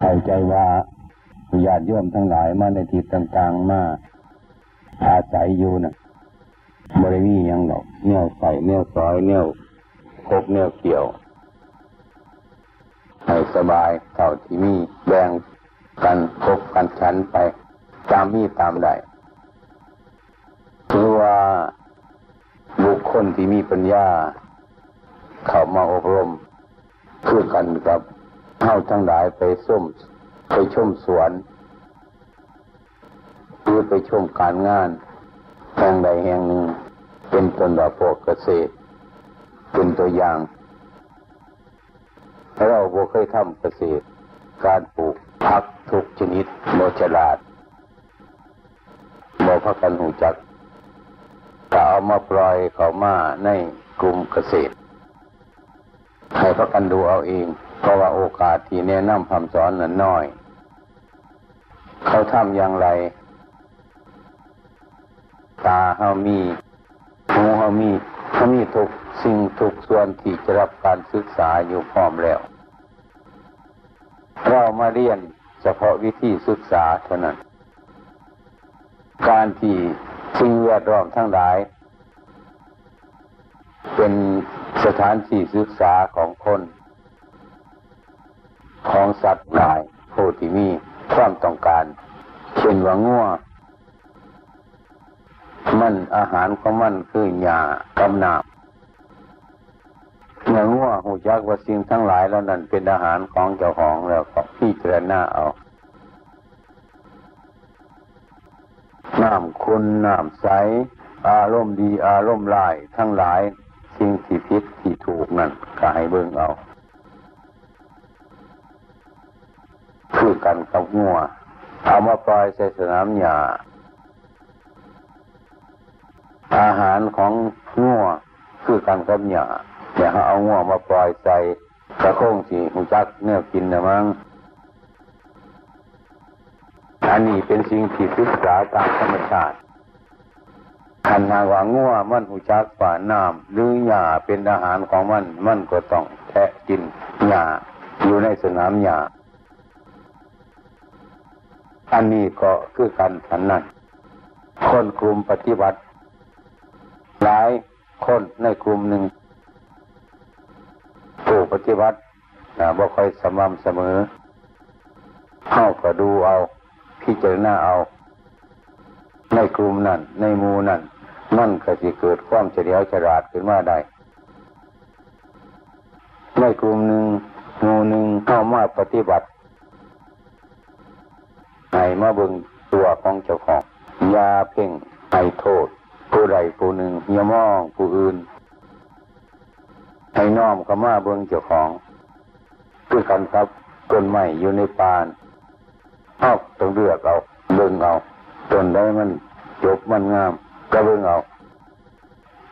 เข้าใจว่าญาติโยมทั้งหลายมาในทิศต่างๆมาอาศัยอยู่นะบริวียังดอกเนี่ยวใส่เนี่ยวซอยเนี่ยวคบเนี่ยวเกี่ยวให้สบายเท่าที่มีแบ่งกันคบกันชั้นไป ตามมีตามได้คือว่าบุคคลที่มีปัญญา เข้ามาอบรมคือกันกับ เข้าทั้งหลายไปส้มไปชมสวนหรือไปชมการงานแห่งใดแห่งหนึ่ง เป็นต้นดอกพวกเกษตร เป็นตัวอย่างเราบ่เคยทำเกษตร การปลูกผักทุกชนิดโมฉลาดบ่พักกันหูจักก็เอามาปล่อยเขามาในกลุ่มเกษตรให้พักกันดูเอาเอง เพราะว่าโอกาสที่แนะนำคำสอนนั้นน้อย เขาทำอย่างไร ตาเฮามีหูเฮามีเขามีทุกสิ่งทุกส่วนที่จะรับการศึกษาอยู่พร้อมแล้ว เรามาเรียนเฉพาะวิธีศึกษาเท่านั้น การที่สิ่งแวดล้อมทั้งหลาย เป็นสถานที่ศึกษาของคน ของสัตว์หลายผู้ที่มีความต้องการเช่นว่างัวมันอาหารของมันคือหญ้ากำนาบเมื่องัวหูจักว่าสิ่งทั้งหลายแล้วนั้นเป็นอาหารของเจ้าของแล้วก็พิจรณาเอาน้ำคุณน้ำใส อารมณ์ดีอารมณ์ร้ายทั้งหลาย สิ่งที่ผิดที่ถูกนั่นก็ให้เบิ่งเอา คือกันกับงัวเอามาปล่อยใส่สนามหญ้าอาหารของงัวคือกันกับหญ้าเนี่ยเขาเอางัวมาปล่อยใส่กระโคงสีหูจักเนื้อกินนะมั้งอันนี้เป็นสิ่งที่ศึกษาตามธรรมชาติขันหาว่างัวมันหูจักฝ่าน้ำหรือหญ้าเป็นอาหารของมัน มันก็ต้องแทะกินหญ้าอยู่ในสนามหญ้า อันนี้ก็คือการฉันนั้นคนกลุ่มปฏิบัติ หลายคนในกลุ่มหนึ่งผู้ปฏิบัติบ่ค่อยสม่ำเสมอเข้าก็ดูเอา พิจารณาเอา ในกลุ่มนั้นในมูนั้นมันก็จะเกิดความเฉลียวฉลาดขึ้นมาได้ในกลุ่มหนึ่งมูหนึ่งเข้ามาปฏิบัติ ให้มาเบิ่งตัวของเจ้าของยาเพ่งให้โทษ ผู้ใดผู้หนึ่งอย่ามองผู้อื่น ให้น้อมเข้ามาเบิ่งเจ้าของคือกันครับต้นไม้อยู่ในปานเอาต้องเลือกเอาเบิ่งเอาต้นได้มันจบมันงามก็เบิ่งเอา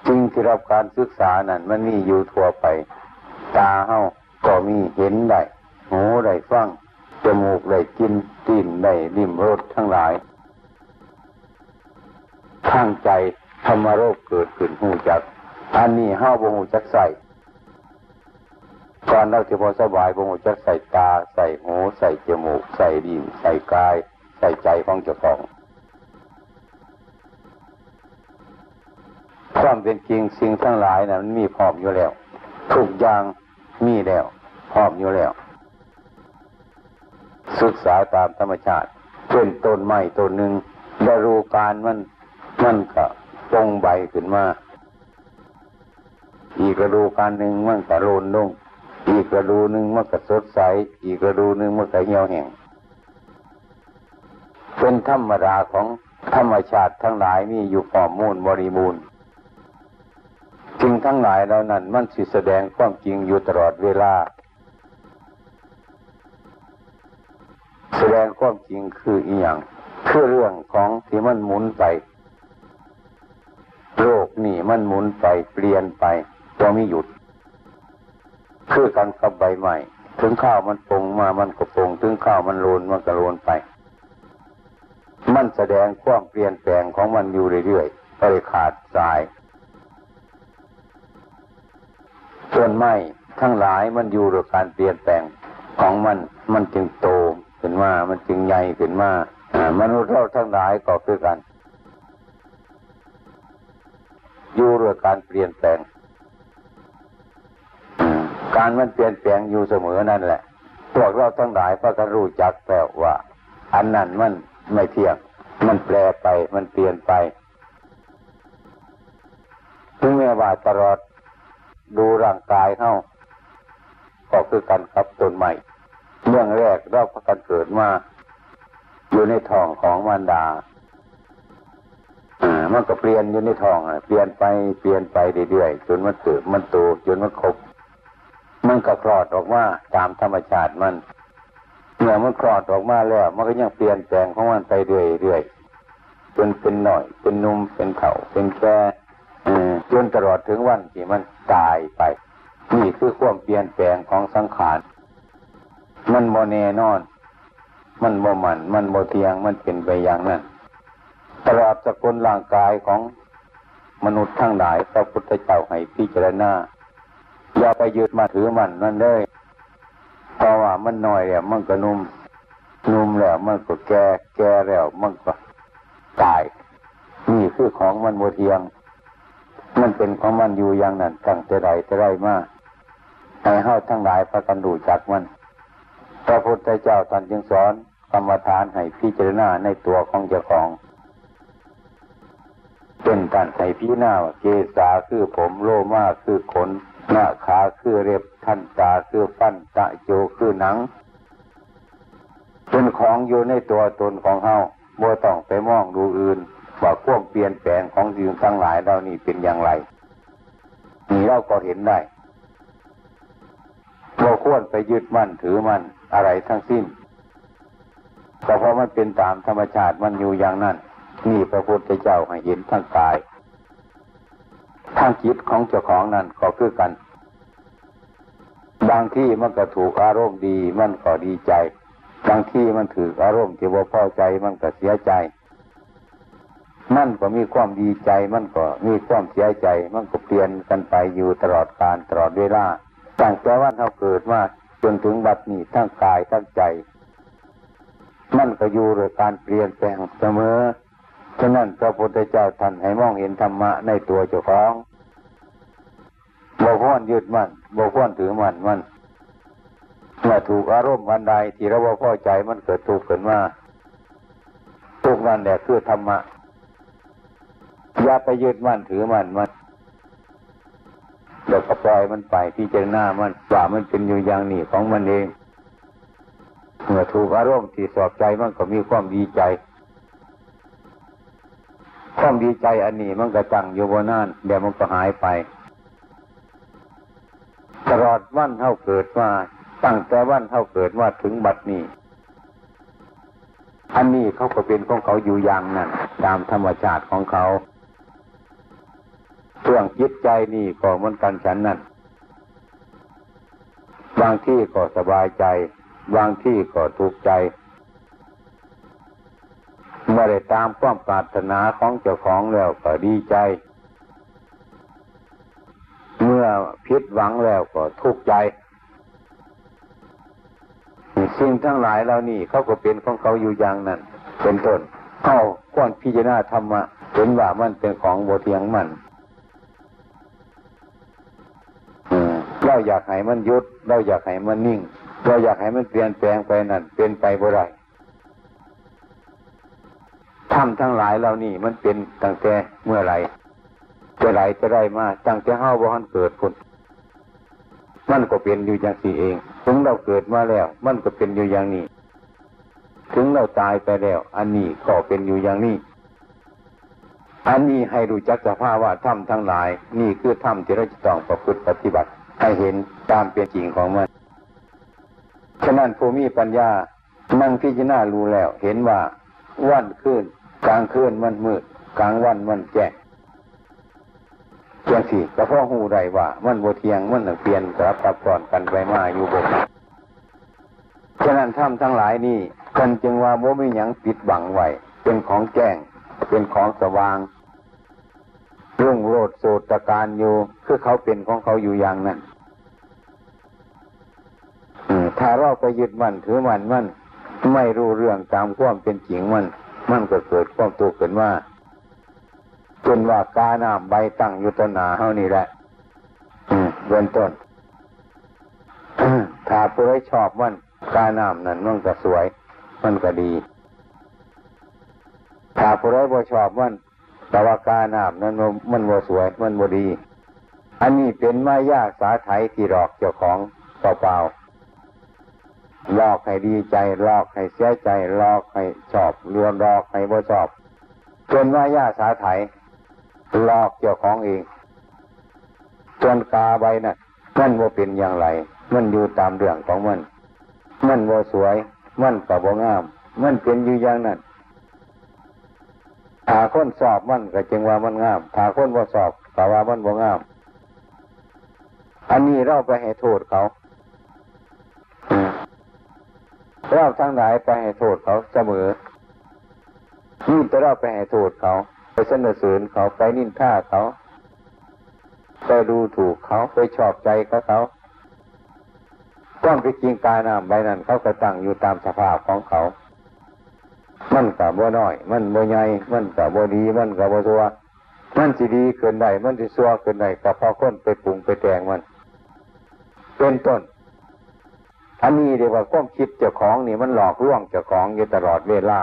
จริงที่รับการศึกษานั่นมันมีอยู่ทั่วไป ตาเฮาก็มีเห็นได้หูได้ฟัง มูกได้กินตีนได้ริมรสทั้งหลายข้างใจธรรมโรคเกิดขึ้นหูจัก อันนี้ห้าวบหูจักใส่ก่อนเราจะพอสบายบหูจักใส่ตา ใส่หูใส่จมูก ใส่ดินใส่กาย ใส่ใจของเจ้าของความเป็นจริงสิ่งทั้งหลายนะมันมีพร้อมอยู่แล้วทุกอย่างมีแล้วพร้อมอยู่แล้ว ศึกษาตามธรรมชาติ เช่นต้นไม้ต้นหนึ่งฤดูการมันมันก็ปงใบขึ้นมา อีกฤดูการหนึ่งมันก็โลนลงอีกฤดูหนึ่งมันก็สดใส อีกฤดูหนึ่งมันก็เหี่ยวแห้งเป็นธรรมดาของธรรมชาติทั้งหลายมีอยู่พร้อมมูลบริบูรณ์สิ่งทั้งหลายเหล่านั้นมันสิแสดงความจริงอยู่ตลอดเวลา แสดงความจริงคืออีหยังคือเรื่องของที่มันหมุนไป โลกนี่มันหมุนไปเปลี่ยนไปก็ไม่หยุด คือกันกับใบใหม่ ถึงข้าวมันปงมามันก็ปงถึงข้าวมันโลนมันก็โลนไป มันแสดงความเปลี่ยนแปลงของมันอยู่เรื่อยๆไม่ได้ขาดสายต้นไม้ทั้งหลายมันอยู่ด้วยการเปลี่ยนแปลงของมันมันจึงโต ขึ้นมา มันจึงใหญ่ขึ้นมามนุษย์เราทั้งหลายก็คือกัน อยู่เรื่องการเปลี่ยนแปลง การมันเปลี่ยนแปลงอยู่เสมอนั่นแหละ พวกเราทั้งหลายพระกันรู้จักแล้วว่า อันนั้นมันไม่เที่ยง มันแปลไป มันเปลี่ยนไป ถึงแม้ว่าตลอดดูร่างกายเข้าก็คือกันกับต้นใหม่ เรื่องแรกเราพกกันเกิดมาอยู่ในท้องของมารดาอ่ามันก็เปลี่ยนอยู่ในท้องอะเปลี่ยนไปเปลี่ยนไปเรื่อยๆจนมันเติบมันโตจนมันครบมันก็คลอดออกมาตามธรรมชาติมันเมื่อมันคลอดออกมาแล้ว มันก็ยังเปลี่ยนแปลงของมันไปเรื่อยๆจนเป็นหน่อย เป็นนุ่มเป็นเข่าเป็นแก่จนตลอดถึงวันที่มันตายไป นี่คือความเปลี่ยนแปลงของสังขาร มันโมเน่นอน มันโมมัน มันโมเทียง มันเป็นไปอย่างนั้น ตลอดสกุลร่างกายของมนุษย์ทั้งหลายพระพุทธเจ้าให้พิจารณาอย่าไปยึดมาถือมันนั่นเลยเพราะว่ามันน้อยแล้วมันก็นุ่ม นุ่มแล้วมันก็แก่แก่แล้วมันก็ตาย นี่คือของมันโมเทียง มันเป็นของมันอยู่อย่างนั้นตั้งแต่ใดแต่ไรมาให้เฮาทั้งหลายพระกันดูจักมัน พระพุทธเจ้าท่านจึงสอนกรรมฐานให้พิจารณาในตัวของเจ้าของเป็นการให้พิจารณาเกษาคือผมโลมาคือขน หน้าขาคือเร็บท่านตาคือฟันตะโจคือหนังเป็นของอยู่ในตัวตนของเฮาบ่ต้องไปมองดูอื่นว่าความเปลี่ยนแปลงของสิ่งทั้งหลายเรานี่เป็นอย่างไรนี่เราก็เห็นได้เราควรไปยึดมั่นถือมั่น อะไรทั้งสิ้นก็เพราะมันเป็นตามธรรมชาติมันอยู่อย่างนั้นนี่พระพุทธเจ้าให้เห็นทั้งกายทั้งจิตของเจ้าของนั่นก็คือกัน บางที่มันก็ถูกอารมณ์ดีมันก็ดีใจ บางที่มันถืออารมณ์ที่ว่าพอใจมันก็เสียใจ มันก็มีความดีใจ มันก็มีความเสียใจ มันก็เปลี่ยนกันไปอยู่ตลอดการตลอดเวลาตั้งแต่วันเขาเกิดมา จนถึงบัดนี้ทั้งกายทั้งใจ มันก็อยู่โดยการเปลี่ยนแปลงเสมอ ฉะนั้นพระพุทธเจ้าท่านให้มองเห็นธรรมะในตัวเจ้าของบ่ควรยึดมันบ่ควรถือมันมันเมื่อถูกอารมณ์วันใดที่เราบ่พอใจมันเกิดทุกข์ขึ้นมาทุกนั้นแหละคือธรรมะอย่าไปยึดมั่นถือมันมัน เดี๋ยวก็ปล่อยมันไปพิจารณามันว่ามันเป็นอยู่อย่างนี้ของมันเองเมื่อถูกอารมณ์ที่สอบใจมันก็มีความดีใจ ความดีใจอันนี้มันก็จังอยู่บนนั่นเดี๋ยวมันก็หายไป ตลอดวันเท่าเกิดมาตั้งแต่วันเท่าเกิดว่าถึงบัดนี้ อันนี้เขาก็เป็นของเขาอยู่อย่างนั้นตามธรรมชาติของเขา เรื่องจิตใจนี่ก็เหมือนกันฉันนั่นบางที่ก็สบายใจ บางที่ก็ทุกข์ใจ เมื่อได้ตามความปรารถนาของเจ้าของแล้วก็ดีใจ เมื่อพิษหวังแล้วก็ทุกข์ใจ สิ่งทั้งหลายเหล่านี้เขาก็เป็นของเขาอยู่อย่างนั้นเป็นต้นเข้าก้อนพิจารณาธรรมะเห็นว่ามันเป็นของโบเทียงมัน เราอยากให้มันยุด เราอยากให้มันนิ่ง เราอยากให้มันเปลี่ยนแปลงไปนั่นเป็นไปบ่ได้ทำทั้งหลายเหล่านี้มันเป็นตั้งแต่เมื่อไรจะไหลจะได้มาตั้งแต่เฮาบ่ฮันเกิดคนมันก็เป็นอยู่อย่างสี่เอง ถึงเราเกิดมาแล้ว มันก็เป็นอยู่อย่างนี้ ถึงเราตายไปแล้ว อันนี้ก็เป็นอยู่อย่างนี้ อันนี้ให้รู้จักสภาพว่าถ้ำทั้งหลาย นี่คือถ้ำที่เราจะต้องประพฤติปฏิบัติ ให้เห็นตามเป็นจริงของมัน ฉะนั้นผู้มีปัญญา นั่งพิจารณารู้แล้ว เห็นว่าวันขึ้นกลางคืนมันมืดกลางวันมันแจ้งเพียงสี่กระเพาะหูไรว่า มันโบเทียงมันเปลี่ยนกลับกับก่อนกันไปมาอยู่บนฉะนั้นถ้ำทั้งหลายนี่กันจึงว่าโมไม่ยังปิดบังไว้เป็นของแจ้ง เป็นของสว่าง รุ่งโรดโสตการอยู่ คือเขาเป็นของเขาอยู่อย่างนั้น ถ้าเราไปยึดมันถือมันมันไม่รู้เรื่องตามความเป็นจริงมัน มันก็เกิดความตัวเกิดว่าจนว่ากาหน้ำใบตั้งอยู่ต้นนาเท่านี้แหละเบื้องต้นถ้าผู้ใดชอบมันกาหน้ำนั้นมันก็สวย มันก็ดี ถ้าผู้ใดบ่ชอบมันแต่ว่ากาหน้ำนั้นมันบ่สวย มันบ่ดี อันนี้เป็นมายาสาไถที่หลอกเจ้าของเปล่าๆ ลอกให้ดีใจหลอกให้เสียใจหลอกให้ชอบรือนหลอกให้บ่ชอบเป็นมายาสาไถหลอกเจ้าของเองจนกาใบนะ่ะมันว่าเป็นอย่างไร มันอยู่ตามเรื่องของมัน มันว่าสวย มันกับว่างาม มันเป็นอยู่อย่างนั้นถ้าคนสอบมันก็จึงว่ามันงามถ้าคนว่าสอบก็ว่ามันว่างาม อันนี้เราไปให้โทษเขา เราทั้งหลายไปให้โทษเขาเสมอนี่แต่เราไปให้โทษเขา ไปสนเสริญเขาไปนินท่าเขาไปดูถูกเขาไปชอบใจเขาเขาต้องไปจริงกายน้ำใบนั้นเขาก็ตั้งอยู่ตามสภาพของเขา มันกับบ่น้อย มันบ่ใหญ่มันกับบ่ดี มันกับบ่ตัวมันสิดีเกินใดมันสิซัวเกินใดกับพอคนไปปรุงไปแต่งมัน เป็นต้น อันนี้เรียกว่าความคิดเจ้าของนี่มันหลอกลวงเจ้าของอยู่ตลอดเวลา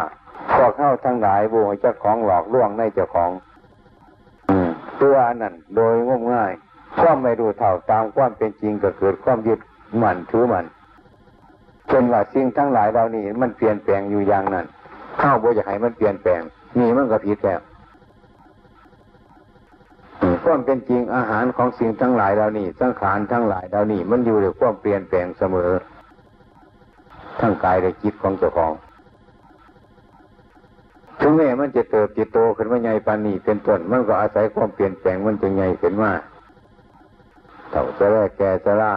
พวกเข้าทั้งหลายบูให้เจ้าของหลอกลวงในเจ้าของตัวนั้นโดยงมง่ายความไม่รู้เท่าตามความเป็นจริงก็เกิดความยึดมั่นถือมันจนว่าสิ่งทั้งหลายเรานี่มันเปลี่ยนแปลงอยู่อย่างนั้นข้าวบ่อยากให้มันเปลี่ยนแปลงนี่มันก็ผิดแล้วความเป็นจริงอาหารของสิ่งทั้งหลายเรานี่สังขารทั้งหลายเรานี่มันอยู่ในความเปลี่ยนแปลงเสมอ ทั้งกายและจิตของเจ้าของ ถึงแม้มันจะเติบจะโตขึ้นมาใหญ่ปานนี้เป็นต้นมันก็อาศัยความเปลี่ยนแปลงมันจะใหญ่ขึ้นมาเท่าจะแรกแก่จะล่า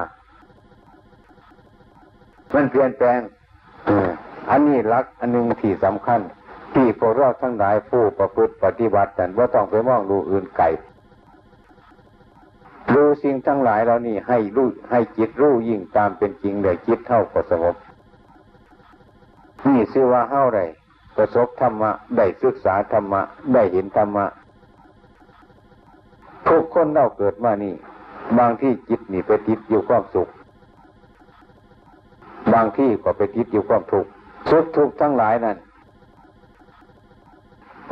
มันเปลี่ยนแปลงอันนี้ลักอันหนึ่งที่สำคัญ ที่พวกเราทั้งหลายผู้ประพฤติปฏิบัติกันว่าต้องไปมองดูอื่นไก่ดูสิ่งทั้งหลายเรานี่ให้รู้ให้จิตรู้ยิ่งตามเป็นจริงเลยจิตเท่ากับสงบ นี่ชื่อว่าเท่าไรประสบธรรมะได้ศึกษาธรรมะได้เห็นธรรมะทุกคนเราเกิดมานี่ บางที่จิตนี่ไปติดอยู่ความสุข บางที่ก็ไปติดอยู่ความทุกข์สุขทุกข์ทั้งหลายนั้น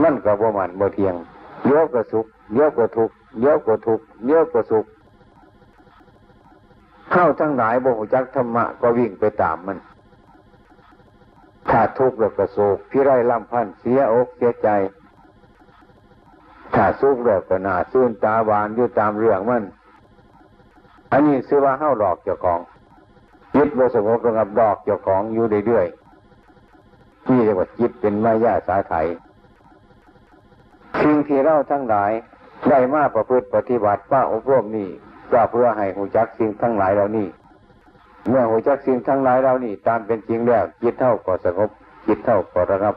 มันก็บ่มันบ่เทียงเยอะก็สุขเยอะก็ทุกข์เยอะก็ทุกข์เยอะก็สุขเข้าทั้งหลายบ่หูจักธรรมะก็วิ่งไปตามมัน ถ้าทุกข์แล้วก็โศกพิไรลำพันเสียอกเสียใจ ถ้าสุขแล้วก็หน้าซื่นตาหวานอยู่ตามเรื่องมัน อันนี้ซื้อว่าเข้าหลอกเจ้าของยึดบสงบระงับดอกเจ้าของอยู่เรื่อยๆนี่เรียกว่าจิตเป็นมายาสาไถสิ่งที่เราทั้งหลายได้มาประพฤติปฏิบัติป้าอบรมนี่ก็เพื่อให้หูจักสิ่งทั้งหลายเหล่านี้ เมื่อหัวจักสิ่งทั้งหลายเรานี่ ตามเป็นจริงแล้วจิตเท่าก็สงบจิตเท่าก็ระงับ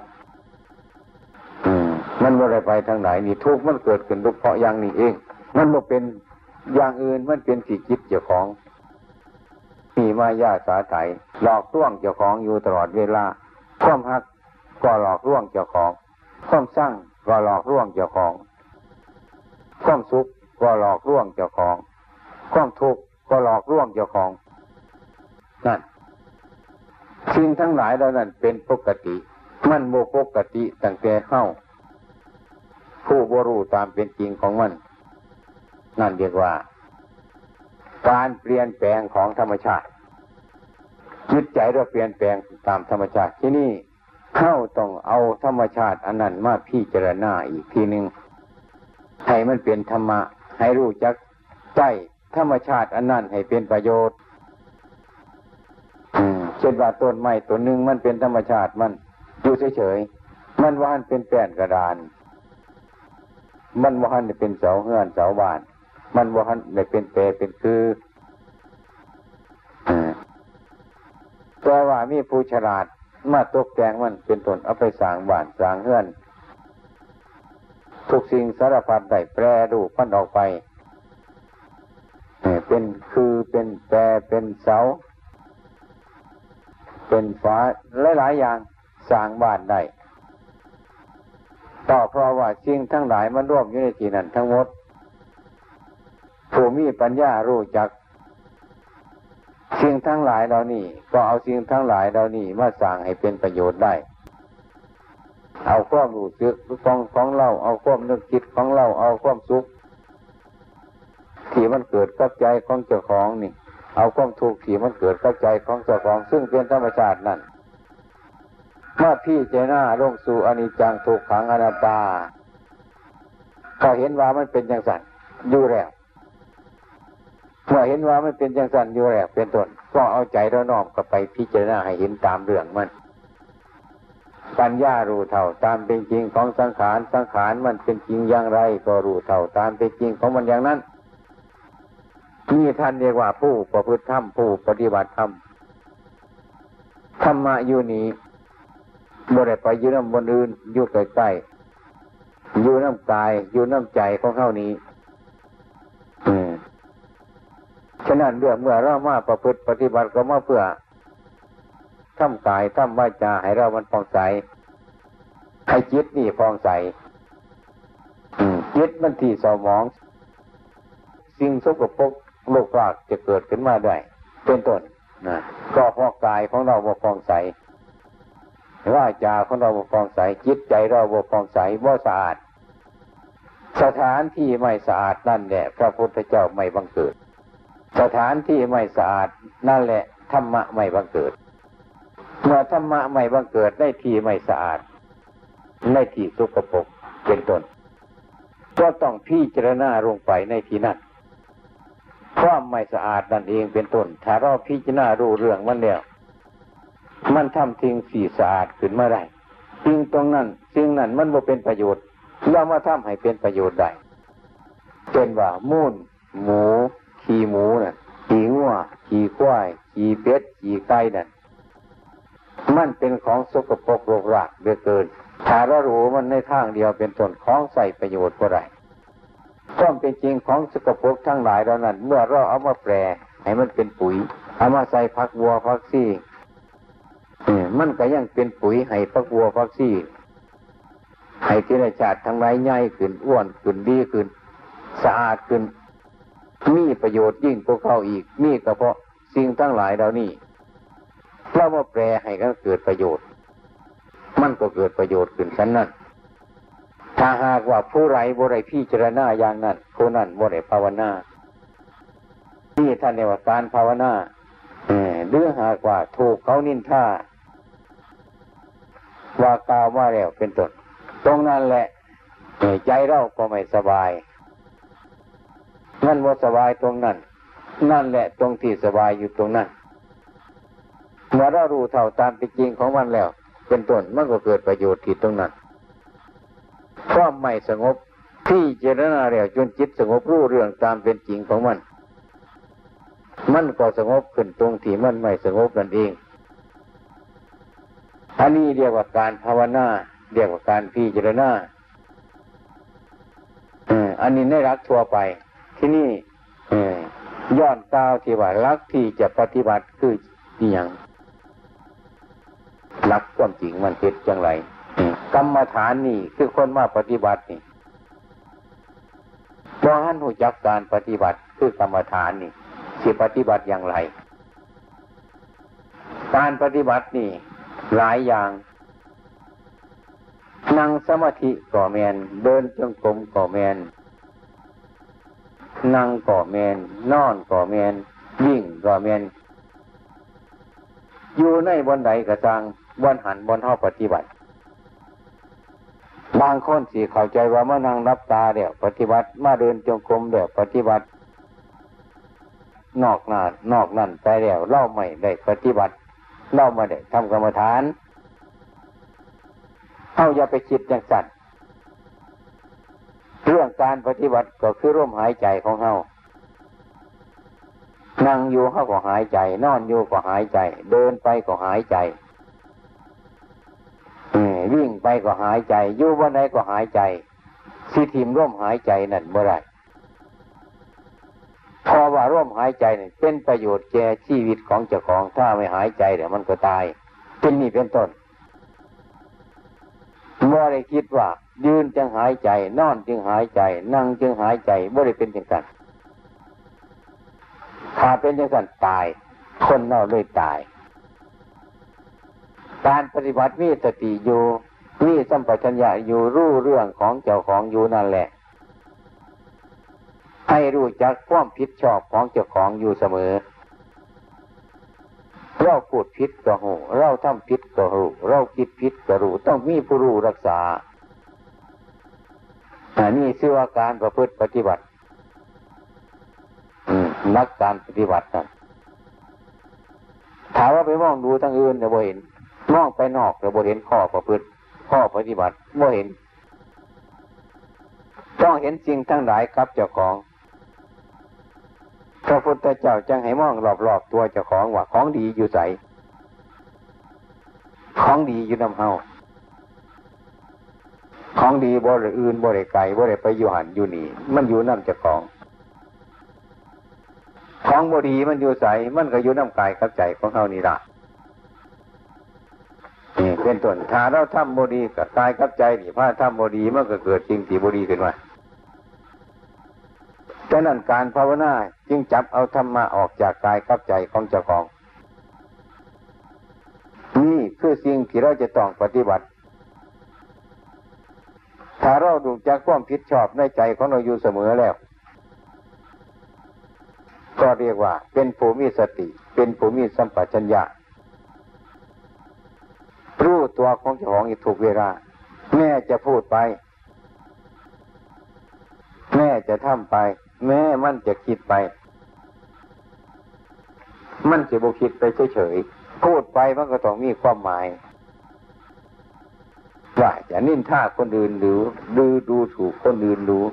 อืมมันว่าอะไรไปทางไหนนี่ทุกมันเกิดขึ้นเพราะอย่างนี้เอง มันบ่เป็นอย่างอื่นมันเป็นสิ่จิตเจ้าของมีมายาสาไถหลอกล่วงเจ้าของอยู่ตลอดเวลาความหักก็หลอกล่วงเจ้าของความสร้างก็หลอกล่วงเจ้าของความสุขก็หลอกล่วงเจ้าของความทุกข์ก็หลอกล่วงเจ้าของ นั่นสิ่งทั้งหลายเหล่านั้นเป็นปกติ มันโมปกติตั้งแต่เข้า ผู้บรูตามเป็นจริงของมัน นั่นเรียกว่า การเปลี่ยนแปลงของธรรมชาติ จิตใจเราเปลี่ยนแปลงตามธรรมชาติที่นี่เข้าต้องเอาธรรมชาติอันนั้นมาพิจารณาอีกทีหนึ่งให้มันเป็นธรรมะ ให้รู้จักใจธรรมชาติอันนั้นให้เป็นประโยชน์ เช่นว่าต้นไม้ต้นหนึ่งมันเป็นธรรมชาติมันอยู่เฉยๆมันว่านเป็นแป้นกระดาน มันว่านเป็นเสาเฮือนเสาบ้าน มันว่านได้เป็นเปรเป็นคือแต่ว่ามีผู้ฉลาดมาตกแต่งมันเป็นต้นเอาไปสร้างบ้านสร้างเฮือนทุกสิ่งสารพัดได้แปรรูปมันออกไปเป็นคือเป็นแปรเป็นเสา เป็นฟ้าหลายๆอย่างสร้างบ้านได้ต่อเพราะว่าสิ่งทั้งหลายมันรวมอยู่ในที่นั้นทั้งหมดผู้มีปัญญารู้จัก สิ่งทั้งหลายเหล่านี้ ก็เอาสิ่งทั้งหลายเหล่านี้มาสร้างให้เป็นประโยชน์ได้ เอาความรู้สึกของของเราเอาความนึกคิดของเราเอาความสุขที่มันเกิดกับใจของเจ้าของนี่ เอาความทุกข์ที่มันเกิดกับใจของเจ้าของซึ่งเป็นธรรมชาตินั่นเมื่อพี่เจน้าลงสู่อนิจจังทุกขังอนัตตาก็เห็นว่ามันเป็นอย่างสันอยู่แล้วเมื่อเห็นว่ามันเป็นอย่างสันอยู่แล้วเป็นต้นก็เอาใจเราน้อมกับไปพิจารณาให้เห็นตามเรื่องมัน ปัญญารู้เท่าตามเป็นจริงของสังขารสังขารมันเป็นจริงอย่างไร ก็รู้เท่าตามเป็นจริงของมันอย่างนั้น นี่ท่านเรียกว่าผู้ประพฤติธรรมผู้ปฏิบัติธรรมธรรมะอยู่นี้บ่ได้ไปอยู่น้ำบนอื่นอยู่ใกล้ๆอยู่น้ำกายอยู่น้ำใจของเขานี้อฉะนั้นเรื่องเมื่อเรามาประพฤติปฏิบัติก็มาเพื่อทำกายทำวาจาให้เรามันฟองใสให้จิตนี่ฟองใสจิตมันที่สมอง สิ่งสกปรก โลกรากจะเกิดขึ้นมาได้เป็นต้นนะก็เพราะกายของเราบ่ฟองใสว่าจาของเราบ่ฟองใสจิตใจเราบ่ฟองใสบ่สะอาด สถานที่ไม่สะอาดนั่นแหละพระพุทธเจ้าไม่บังเกิด สถานที่ไม่สะอาดนั่นแหละธรรมะไม่บังเกิดเมื่อธรรมะไม่บังเกิดในที่ไม่สะอาดในที่สุกปรกเป็นต้นก็ต้องพิจารณาลงไปในที่นั้น ความไม่สะอาดนั่นเองเป็นต้น ถ้าเราพิจารณารู้เรื่องมันแล้วมันทำทิ้งสีสะอาดขึ้นมาได้สิ่งตรงนั้นสิ่งนั้นมันบ่เป็นประโยชน์ เรามาทำให้เป็นประโยชน์ได้เป็นว่ามูนหมู ขี่หมูน่ะขี่งัวขี่ควายขี่เป็ดขี่ไก่นั่นมันเป็นของสกปรกโรครากเดือเกิน ถ้าเรารู้มันในทางเดียวเป็นต้นของใส่ประโยชน์ก็ได้ ความเป็นจริงของสกปรกทั้งหลายเหล่านั้น เมื่อเราเอามาแปรให้มันเป็นปุ๋ย เอามาใส่พักวัวพักซี่มันก็ยังเป็นปุ๋ยให้พักวัวพักซี่ให้ที่ในชาติทั้งหลายใหญ่ขึ้นอ้วนขึ้นดีขึ้นสะอาดขึ้น มีประโยชน์ยิ่งกว่าเขาอีก มีก็เพราะสิ่งทั้งหลายเหล่านี้เรามาแปรให้กันเกิดประโยชน์ มันก็เกิดประโยชน์ขึ้นฉันนั้น ถ้าหากว่าผู้ไรบริพิจารณาอย่างนั้นผู้นั้นบริภาวนาที่ท่านในว่าการภาวนาเรื่องหากว่าถูกเขานินท่าว่ากล่าวว่าแล้วเป็นต้นตรงนั้นแหละใจเราก็ไม่สบายนั่นว่าสบายตรงนั้น นั่นแหละตรงที่สบายอยู่ตรงนั้นเมื่อเรารู้เท่าตามเป็นจริงของมันแล้ว เป็นต้นมันก็เกิดประโยชน์ที่ตรงนั้น ความไม่สงบที่เจรนาแล้วจนจิตสงบรู้เรื่องตามเป็นจริงของมัน มันก็สงบขึ้นตรงที่มันไม่สงบนั่นเอง อันนี้เรียกว่าการภาวนาเรียกว่าการพิจารณาอันนี้ในรักทั่วไป ที่นี่ย้อนก้าวที่ว่ารักที่จะปฏิบัติคืออย่างรักความจริงมันเป็นจังไร กรรมฐานนี่คือคนมาปฏิบัตินี่พอหันหูจักการปฏิบัติคือกรรมฐานนี่สิปฏิบัติอย่างไร การปฏิบัตินี่หลายอย่าง นั่งสมาธิก่อแมนเดินจงกรมก่อแมนนั่งก่อแมนนอนก่อแมนวิ่งก่อแมนอยู่ในบนใดกระจังบนหันบนห้อปฏิบัติ บางคนสิเข้าใจว่าเมื่อนั่งรับตาเดี๋ยวปฏิบัติมาเดินจงกรมเดี๋ยวปฏิบัติ นอกนานนอกนั่นไปเดี๋ยวเล่าไม่ได้ปฏิบัติเล่าไม่ได้ทำกรรมฐานเอาอย่าไปคิดอย่างสัตว์เรื่องการปฏิบัติก็คือร่วมหายใจของเฮานั่งอยู่เขาก็หายใจ นอนอยู่ก็หายใจ เดินไปก็หายใจ ไปก็หายใจอยู่วันไหนก็หายใจสิทิมร่วมหายใจนั่นเมื่อไรพอว่าร่วมหายใจเนี่ยเป็นประโยชน์แก่ชีวิตของเจ้าของถ้าไม่หายใจเดี๋ยวมันก็ตาย เป็นนี่เป็นต้นบ่ได้คิดว่า ยืนจึงหายใจ นอนจึงหายใจ นั่งจึงหายใจบ่ได้เป็นจังสันถ้าเป็นจังสันตาย คนน่าเลยตาย การปฏิบัติมีสติอยู่ มีสัมปชัญญะอยู่รู้เรื่องของเจ้าของอยู่นั่นแหละ ให้รู้จักความผิดชอบของเจ้าของอยู่เสมอ เราพูดผิดก็หูเราทำผิดก็รู้เราคิดผิดก็รู้ต้องมีผู้รู้รักษาอันนี้ชื่อว่าการประพฤติปฏิบัตินักการปฏิบัตินะถามว่าไปมองดูทางอื่นจะบ่เห็นมองไปนอกจะบ่เห็นข้อประพฤติ ข้อปฏิบัติบ่อเห็น ต้องเห็นสิ่งทั้งหลายครับเจ้าของ พระพุทธเจ้าจึงให้มองรอบๆตัวเจ้าของว่าของดีอยู่ใสของดีอยู่นำเฮาของดีบ่ได้อื่นบ่ได้ไกลบ่ได้ไปอยู่หันอยู่นี่ มันอยู่นำเจ้าของ ของบ่ดีมันอยู่ใสมันก็อยู่นำกายกับใจของเฮานี่ล่ะ เป็นต้นถ้าเราทำบดีกับกายกับใจนี่พาทำบดีมันก็เกิดจริงที่บดีขึ้นมาดังนั้นการภาวนาจึงจับเอาธรรมะออกจากกายกับใจของเจ้าของ นี่คือสิ่งที่เราจะต้องปฏิบัติ ถ้าเราดูจากความผิดชอบในใจของเราอยู่เสมอแล้ว ก็เรียกว่าเป็นผู้มีสติ เป็นผู้มีสัมปชัญญะ รู้ตัวของเจ้าของอีกถูกเวลา แม่จะพูดไป แม่จะทำไป แม่มันจะคิดไป มันจะบุคิดไปเฉยๆพูดไปมันก็ต้องมีความหมายว่าจะนินท่าคนอื่นหรือดูดูถูกคนอื่นรู้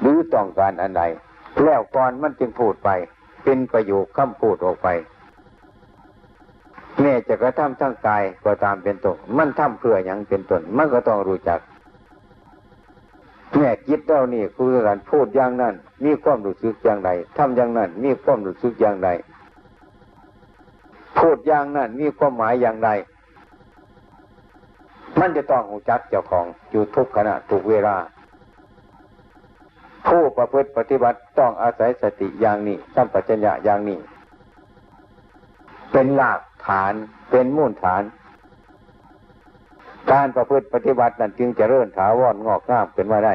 หรือต้องการอะไรแล้วก่อนมันจึงพูดไป เป็นประโยคคำพูดออกไป แม่จะกระทำทั้งกายก็ตามเป็นต้นมันทำเพื่ออย่างเป็นต้นมันก็ต้องรู้จักแม่คิดเท่านี้คือการพูดอย่างนั้น มีความรู้สึกอย่างไรทำอย่างนั้น มีความรู้สึกอย่างไรพูดอย่างนั้น มีความหมายอย่างไรมันจะต้องหูจักเจ้าของอยู่ทุกขณะทุกเวลา ผู้ประพฤติปฏิบัติต้องอาศัยสติอย่างนี้สัมปชัญญะอย่างนี้ เป็นหลัก ฐานเป็นมูลฐาน การประพฤติปฏิบัตินั้นจึงจะเริ่มถาวรงอกงามเป็นมาได้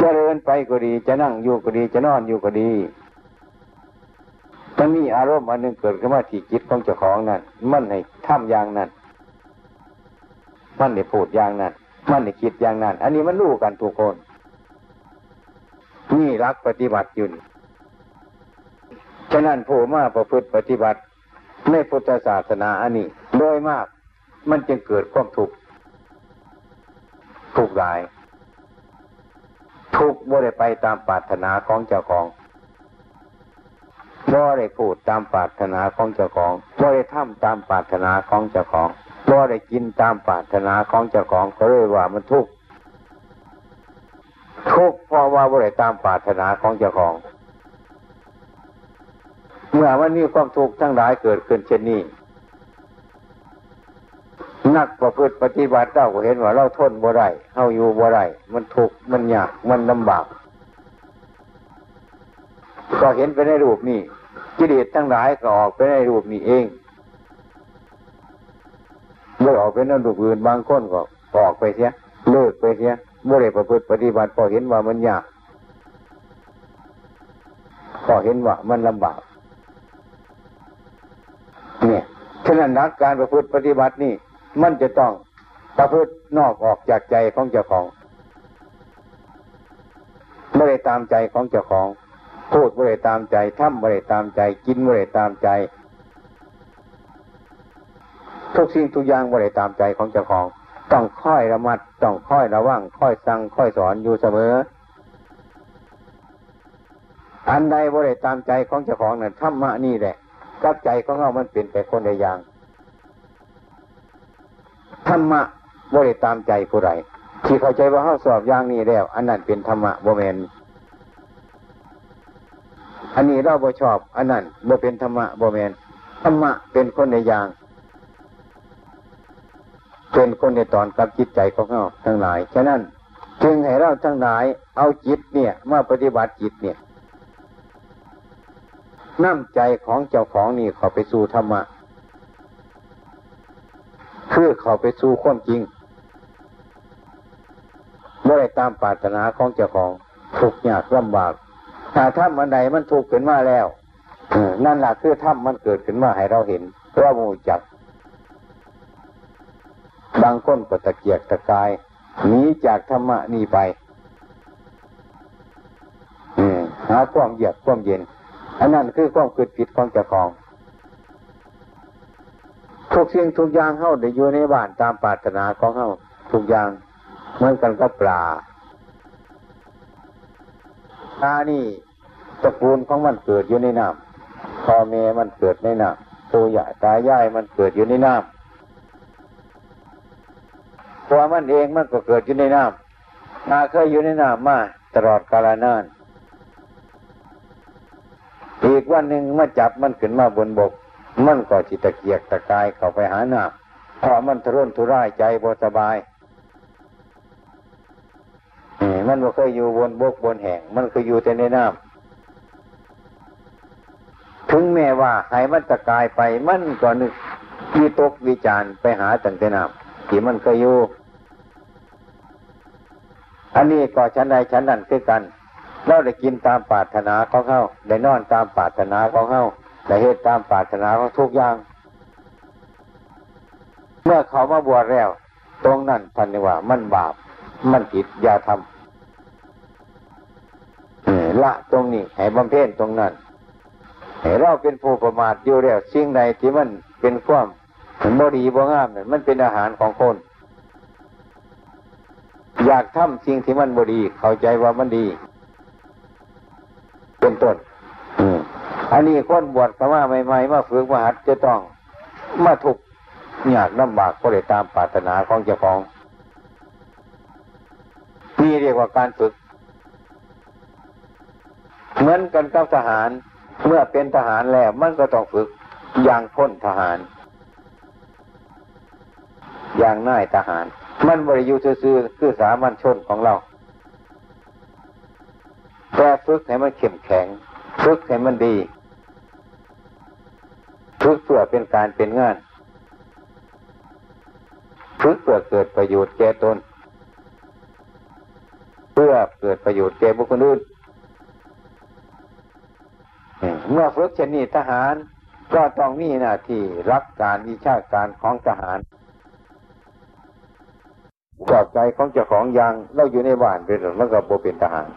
จะเริญไปก็ดีจะนั่งอยู่ก็ดีจะนอนอยู่ก็ดีมันมีอารมณ์อันหนึ่งเกิดขึ้นมาที่จิตของเจ้าของนั้นมันในถ้ำอย่างนั้นมันในพูดอย่างนั้นมันในคิดอย่างนั้น อันนี้มันรู้กันทุกคนนี่รักปฏิบัติอยู่ฉะนั้นผู้มาประพฤติปฏิบัติ ในพุทธศาสนาอันนี้ โดยมากมันจึงเกิดความทุกข์ทุกข์หลาย ทุกข์บ่ได้ไปตามปรารถนาของเจ้าของบ่ได้พูดตามปรารถนาของเจ้าของบ่ได้ทำตามปรารถนาของเจ้าของบ่ได้กินตามปรารถนาของเจ้าของก็เลยว่ามันทุกข์ทุกข์เพราะว่าบ่ได้ตามปรารถนาของเจ้าของ เมื่อมันมีความทุกข์ทั้งหลายเกิดขึ้นเช่นนี้ นักประพฤติปฏิบัติเราก็เห็นว่าเราทนบ่ได้เฮาอยู่บ่ได้มันทุกข์มันยากมันลำบากก็เห็นไปในรูปนี้กิเลสทั้งหลายก็ออกไปในรูปนี้เองเลิกอออกไปในรูปอื่นบางคนก็ออกไปเสียเลิกไปเสียบ่ได้ประพฤติปฏิบัติพอเห็นว่ามันยากพอเห็นว่ามันลำบาก เนี่ยฉะนั้นนักการประพฤติปฏิบัตินี่ มันจะต้องประพฤตินอกออกจากใจของเจ้าของไม่ได้ตามใจของเจ้าของ พูดไม่ได้ตามใจทำไม่ได้ตามใจ กินไม่ได้ตามใจ ทุกสิ่งทุกอย่างไม่ได้ตามใจของเจ้าของ ต้องค่อยระมัดต้องค่อยระวังค่อยสั่งค่อยสอนอยู่เสมอ อันใดบ่ได้ตามใจของเจ้าของนั่นธรรมะนี่แหละ กับใจของเรามันเป็นไปคนใดอย่างธรรมะบริตามใจผู้ใดที่เข้าใจว่าเขาสอบอย่างนี้แล้ว อันนั้นเป็นธรรมะโบเมนอันนี้เราบ่ชอบ อันนั้นบ่เป็นธรรมะบ่แมนธรรมะเป็นคนในอย่างเป็นคนในตอนกับจิตใจของเราทั้งหลายฉะนั้นจึงให้เราทั้งหลายเอาจิตเนี่ย มาปฏิบัติจิตเนี่ย น้ำใจของเจ้าของนี่เขาไปสู่ธรรมะ คือเขาไปสู่ความจริงเมื่อไรตามปรารถนาของเจ้าของทุกข์ยากลำบากถ้าถ้ำอันใดมันถูกขึ้นมาแล้วนั่นแหละคือถ้ำมันเกิดขึ้นมาให้เราเห็นเรามูจักบางคนก็ตะเกียกตะกายหนีจากธรรมะนี่ไปหาความเยือกความเย็น อันนั้นคือความเกิดผิดของเจ้าของ ทุกสิ่งทุกอย่างเข้าได้อยู่ในบ้านตามปรารถนาของเข้าทุกอย่างเหมือนกันก็ปลาปลานี่ตระกูลของมันเกิดอยู่ในน้ำพ่อแม่มันเกิดในน้ำปู่ย่ตายายมันเกิดอยู่ในน้ำตัวมันเองมันก็เกิดอยู่ในน้ำนาเคยอยู่ในน้ำมาตลอดกาลนาน อีกวันหนึ่งมาจับมันขึ้นมาบนบก มันก็จิตะเกียกตะกายเข้าไปหาหน้ำเพราะมันทรุนทุร่ายใจบสบายมันบ่เคยอยู่บนบกบนแห่ง มันเคยอยู่แต่ในน้ำถึงแม้ว่าให้มันตะกายไปมันก็นึกวิตกวิจารไปหาตั้งแต่น้ำที่มันเคยอยู่อันนี้ก็ชั้นใดชั้นนั้นคือกัน เราได้กินตามปรารถนาของเขาได้นอนตามปรารถนาของเขาได้เหตุตามปรารถนาของทุกอย่าง เมื่อเขามาบวชแล้ว ตรงนั้นพันว่ามันบาป มันผิดอย่าทำละตรงนี้ให้บำเพ็ญตรงนั้นให้เราเป็นผู้ประมาทอยู่แล้วสิ่งใดที่มันเป็นความมันบ่ดีบ่งามเนี่ยมันเป็นอาหารของคน อยากทำสิ่งที่มันบ่ดี เข้าใจว่ามันดี เป็นต้นอันนี้คนบวชเข้ามาใหม่ๆมาฝึกมาหัดจะต้องมาถูกอยากลำบากก็เลยตามปรารถนาของเจ้าของนี่เรียกว่าการฝึก เหมือนกันกับทหาร เมื่อเป็นทหารแล้วมันก็ต้องฝึกอย่างพ้นทหาร อย่างน่ายทหาร มันบริยุทธ์ซื่อคือสามัญชนของเรา แต่ฝึกให้มันเข้มแข็ง ฝึกให้มันดี ฝึกเพื่อเป็นการเป็นงาน ฝึกเพื่อเกิดประโยชน์แก่ตน เพื่อเกิดประโยชน์แก่บุคคลอื่นเมื่อฝึกเช่นนี้ทหาร ก็ต้องมีหน้าที่รักการวิชาการของทหารกอบใจของเจ้าของยังเราอยู่ในบ้านเป็นมันก็บ่เป็นทหาร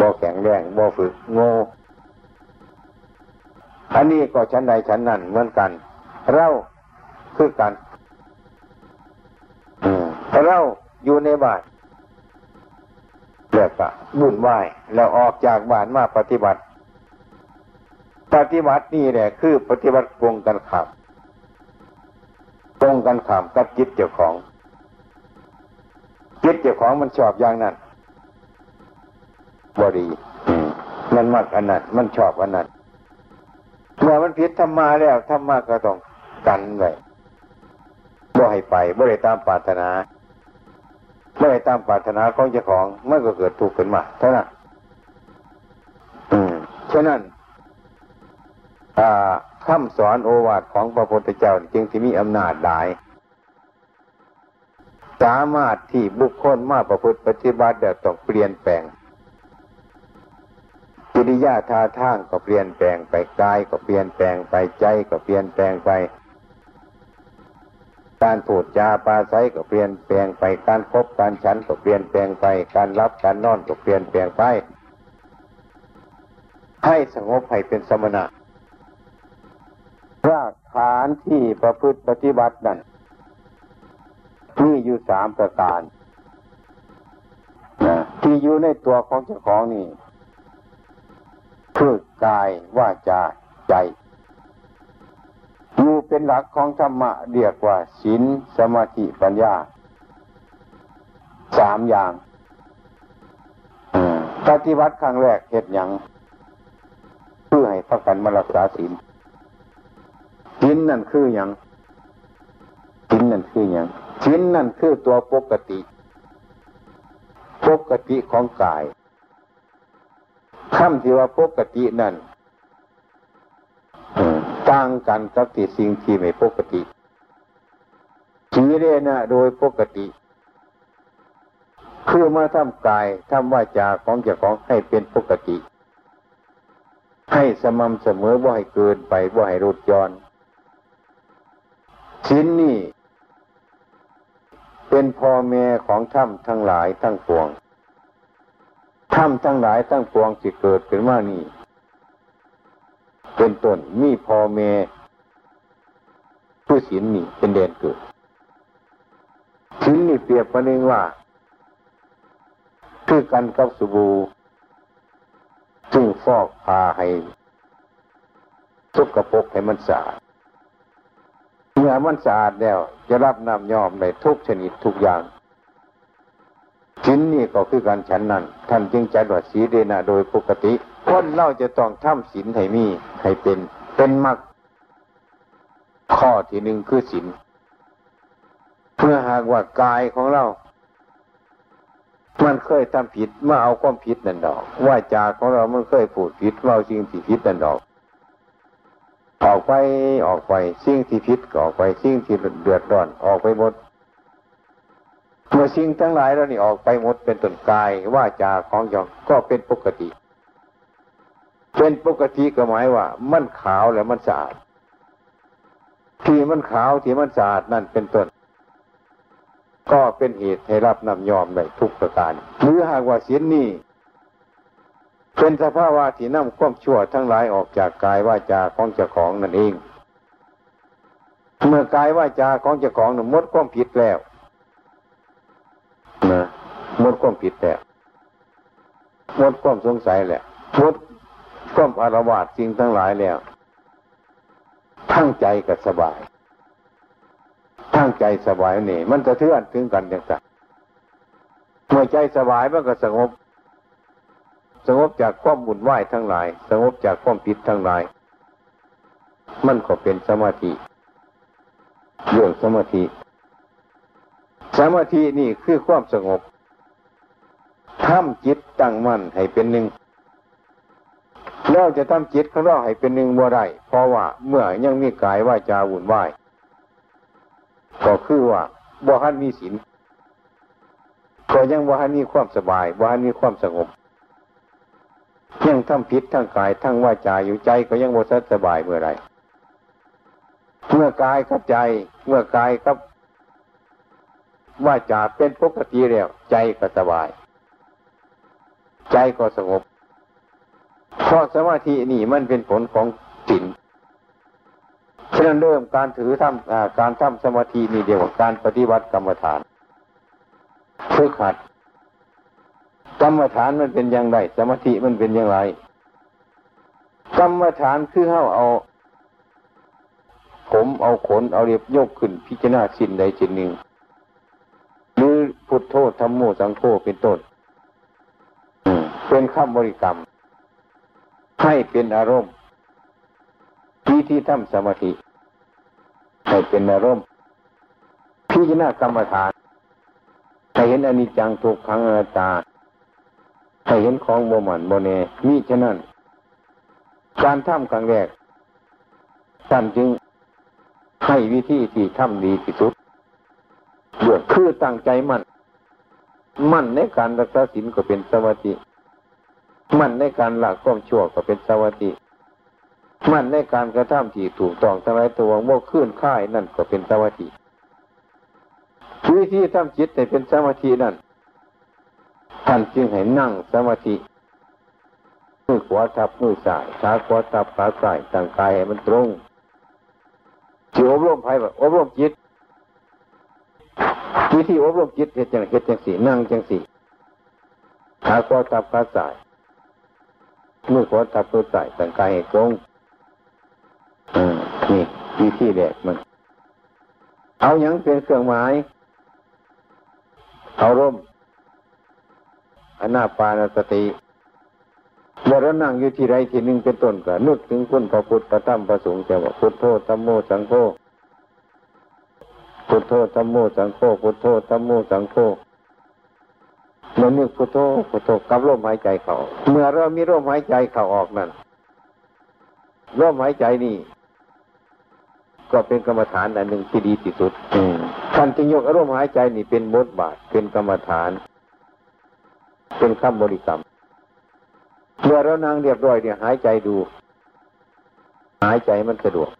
บ่แข็งแรงบ่ฝึกโง่อันนี้ก็ชั้นใดชั้นนั้นเหมือนกัน เราคือกันเราอยู่ในบ้านแล้วก็บุญไหวแล้วออกจากบ้านมาปฏิบัติ ปฏิบัตินี่แหละคือปฏิบัติตรงกันข้ามตรงกันข้ามกับจิตเจ้าของจิตเจ้าของมันชอบอย่างนั้น บดีมันมักอันนั้นมันชอบอันนั้นเมื่อมันผิดธรรมาแล้วธรรมาก็ต้องกันไว้บ่ให้ไปบ่ได้ตามปรารถนาไม่ได้ตามปรารถนาของเจ้าของมันก็เกิดทุกข์ขึ้นมาเท่านั้นอืมฉะนั้นคำสอนโอวาทของพระพุทธเจ้าจึงที่มีอำนาจหลาย สามารถที่บุคคลมาประพฤติปฏิบัติเดี๋ยวต้องเปลี่ยนแปลง กิริยาท่าทางก็เปลี่ยนแปลงไปกายก็เปลี่ยนแปลงไปใจก็เปลี่ยนแปลงไป การพูดจาปาใสก็เปลี่ยนแปลงไปการคบการฉันก็เปลี่ยนแปลงไป การรับการนอนก็เปลี่ยนแปลงไป ให้สงบให้เป็นสมณะรากฐานที่ประพฤติปฏิบัตินั้นมีอยู่สามประการที่อยู่ในตัวของเจ้าของนี่ คือกายว่าจาใจอยู่เป็นหลักของธรรมะเรียกว่าศีลสมาธิปัญญาสามอย่างปฏิวัติครั้งแรกเหตุอย่างพักกันมารักษาศีลศีลนั่นคืออย่างศีลนั่นคืออย่างศีลนั่นคือตัวปกติ ปกติของกาย คำที่ว่าปกตินั่นต่างกันกับที่สิ่งที่ไม่ปกติชีเรนะโดยปกติ คือมาทำกายทำวาจาของเจ้าของให้เป็นปกติ ให้สม่ำเสมอว่าให้เกินไปว่าให้รุดย้อนชิ้นนี้เป็นพ่อแม่ของถ้ำทั้งหลายทั้งปวง ถ้ำทั้งหลายทั้งปวงสิเกิดขึ้นมานี่ เป็นต้นมีพ่อแม่ผู้ศีลนี่เป็นเดนเกิดชิ้นนี่เปรียบประนึ่งว่า คือกันกับสบู่ซึ่งฟอกพาให้ทุกกระปกให้มันสะอาดเมื่อมันสะอาดแล้ว จะรับน้ำยอมในทุกชนิดทุกอย่าง ชิ้นนี้ก็คือการฉันนั้นท่านจึงจัดว่าสีเดนะโดยปกติคนเราจะต้องทำศีลให้มีให้เป็นเป็นมรรคข้อที่หนึ่งคือศีลเพื่อหากว่ากายของเรา มันเคยทำผิดเมื่อเอาความผิดนั่นดอกว่าจาของเรามันเคยพูดผิดเมื่อเอาสิ่งที่ผิดนั่นดอกออกไปออกไปสิ่งที่ผิดก็ออกไปสิ่งที่เดือดร้อนออกไปหมด เมื่อสิ่งทั้งหลายเรานี่ออกไปหมดเป็นต้นกายว่าจาของยองก็เป็นปกติ เป็นปกติก็หมายว่า มันขาวแล้วมันสะอาด ที่มันขาวที่มันสะอาดนั่นเป็นต้น ก็เป็นเหตุให้รับนำยอมได้ทุกประการ หรือหากว่าศีลนี้เป็นสภาวะที่นำความชั่วทั้งหลายออกจากกายว่าจาของเจ้าของนั่นเอง เมื่อกายว่าจาของเจ้าของหมดความผิดแล้ว หมดความผิดแล้วหมดความสงสัยแล้วหมดความอารวาสสิ่งทั้งหลายแล้ว ทั้งใจก็สบาย ทั้งใจสบายนี่ มันจะเทือนถึงกันอย่างไรเมื่อใจสบายมันก็สงบ สงบจากความบุญไหวทั้งหลาย สงบจากความผิดทั้งหลาย มันก็เป็นสมาธิเรื่องสมาธิ สมาธินี่คือความสงบ ทำจิตตั้งมั่นให้เป็นหนึ่งเราจะทำจิตของเราให้เป็นหนึ่งบ่ได้เพราะว่าเมื่อยังมีกายว่าจาวุ่นวายก็คือว่าบ่ฮันมีศีลก็ยังบ่ฮันมีความสบายบ่ฮันมีความสงบยังทำผิดทั้งกายทั้งว่าจาอยู่ใจก็ยังบ่สบายเมื่อไรเมื่อกายกับใจ เมื่อกายกับว่าจะเป็นปกติแล้วใจก็สบาย ใจก็สงบเพราะสมาธินี่มันเป็นผลของจิตฉะนั้นเริ่มการถือทำการทำสมาธินี่เดียวกับการปฏิบัติกรรมฐานฝึกหัดกรรมฐานมันเป็นอย่างไรสมาธิมันเป็นอย่างไร กรรมฐานคือเข้าเอา ผมเอาขนเอาเรียบยกขึ้นพิจารณาสิ่งใดสิ่งหนึ่งหรือพุทโธธรรมโมสังโฆเป็นต้น เป็นคำบริกรรม ให้เป็นอารมณ์ที่ที่ทำสมาธิให้เป็นอารมณ์พิจารณากรรมฐานให้เห็นอนิจจังทุกขังอนัตตาให้เห็นของโมมันโมเนมีฉะนั้น การทำครั้งแรกท่านจึงให้วิธีที่ทำดีที่สุดเบื่อคือตั้งใจมั่น มั่นในการรักษาศีลก็เป็นสวัสดิ มั่นในการละก้มชั่วก็เป็นสวัสดิมั่นในการกระทำที่ถูกต้องทั้งหลายตัวโมขึ้นค่ายนั่นก็เป็นสมาธิวิธีทำจิตให้เป็นสมาธินั่นท่านจึงให้นั่งสมาธิมือขวาทับมือซ้ายขาขวาทับขาซ้ายตั้งกายให้มันตรงที่อบรมภัยแบบอบรมจิตวิธีอบรมจิตเหตุจังเหตุจังสี่นั่งจังสี่ขาขวาทับขาซ้าย มือขวาทับมือซ้ายตั้งกายให้ตรงนี่วิธีแรกมัน เอาอย่างเป็นเครื่องหมาย เอาร่มอนาปานสติเมื่อเรานั่งอยู่ที่ไรที่หนึ่งเป็นต้นก็นึกถึงคุณพระพุทธพระธรรมพระสงฆ์แต่ว่าพุทโธธรรมโมสังโฆพุทโธธรรมโมสังโฆพุทโธธรรมโมสังโฆ เมื่อนึกพุทโธพุทโธกับลมหายใจเขาเมื่อเรามีลมหายใจเขาออกนั่นลมหายใจนี่ ก็เป็นกรรมฐานอันหนึ่งที่ดีที่สุดท่านจึงยกอารมณ์หายใจนี่เป็นบทบาทเป็นกรรมฐาน เป็นคำบริกรรมเมื่อเรานั่งเรียบร้อยเนี่ยหายใจดู หายใจมันสะดวก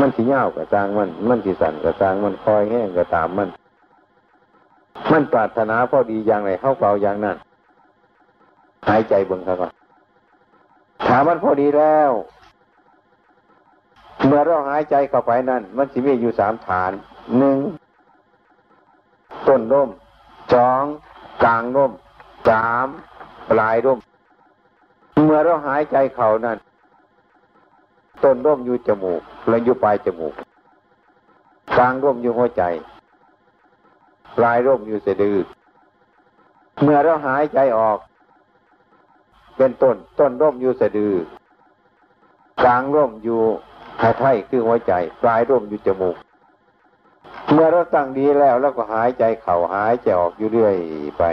มันสีเงากับจางมัน มันสีสั่นกับจางมันคอยแห้งกับตามมัน มันปรารถนาพอดีอย่างไรเข้าเป่าอย่างนั้นหายใจเบิ่งครับถามมันพอดีแล้ว เมื่อเราหายใจเข้าไปนั่น มันสิมีอยู่สามฐานหนึ่งต้นร่มสองกลางร่มสามปลายร่ม เมื่อเราหายใจเข้านั่นต้นร่มอยู่จมูกแล้วอยู่ปลายจมูกกลางร่มอยู่หัวใจ ปลายร่มอยู่สะดือ เมื่อเราหายใจออก เป็นต้นต้นร่มอยู่สะดือกลางร่มอยู่หายไทยคือหัวใจ ปลายร่มอยู่จมูก เมื่อเราตั้งดีแล้วแล้วก็หายใจเข่าหายใจออกอยู่เรื่อยไป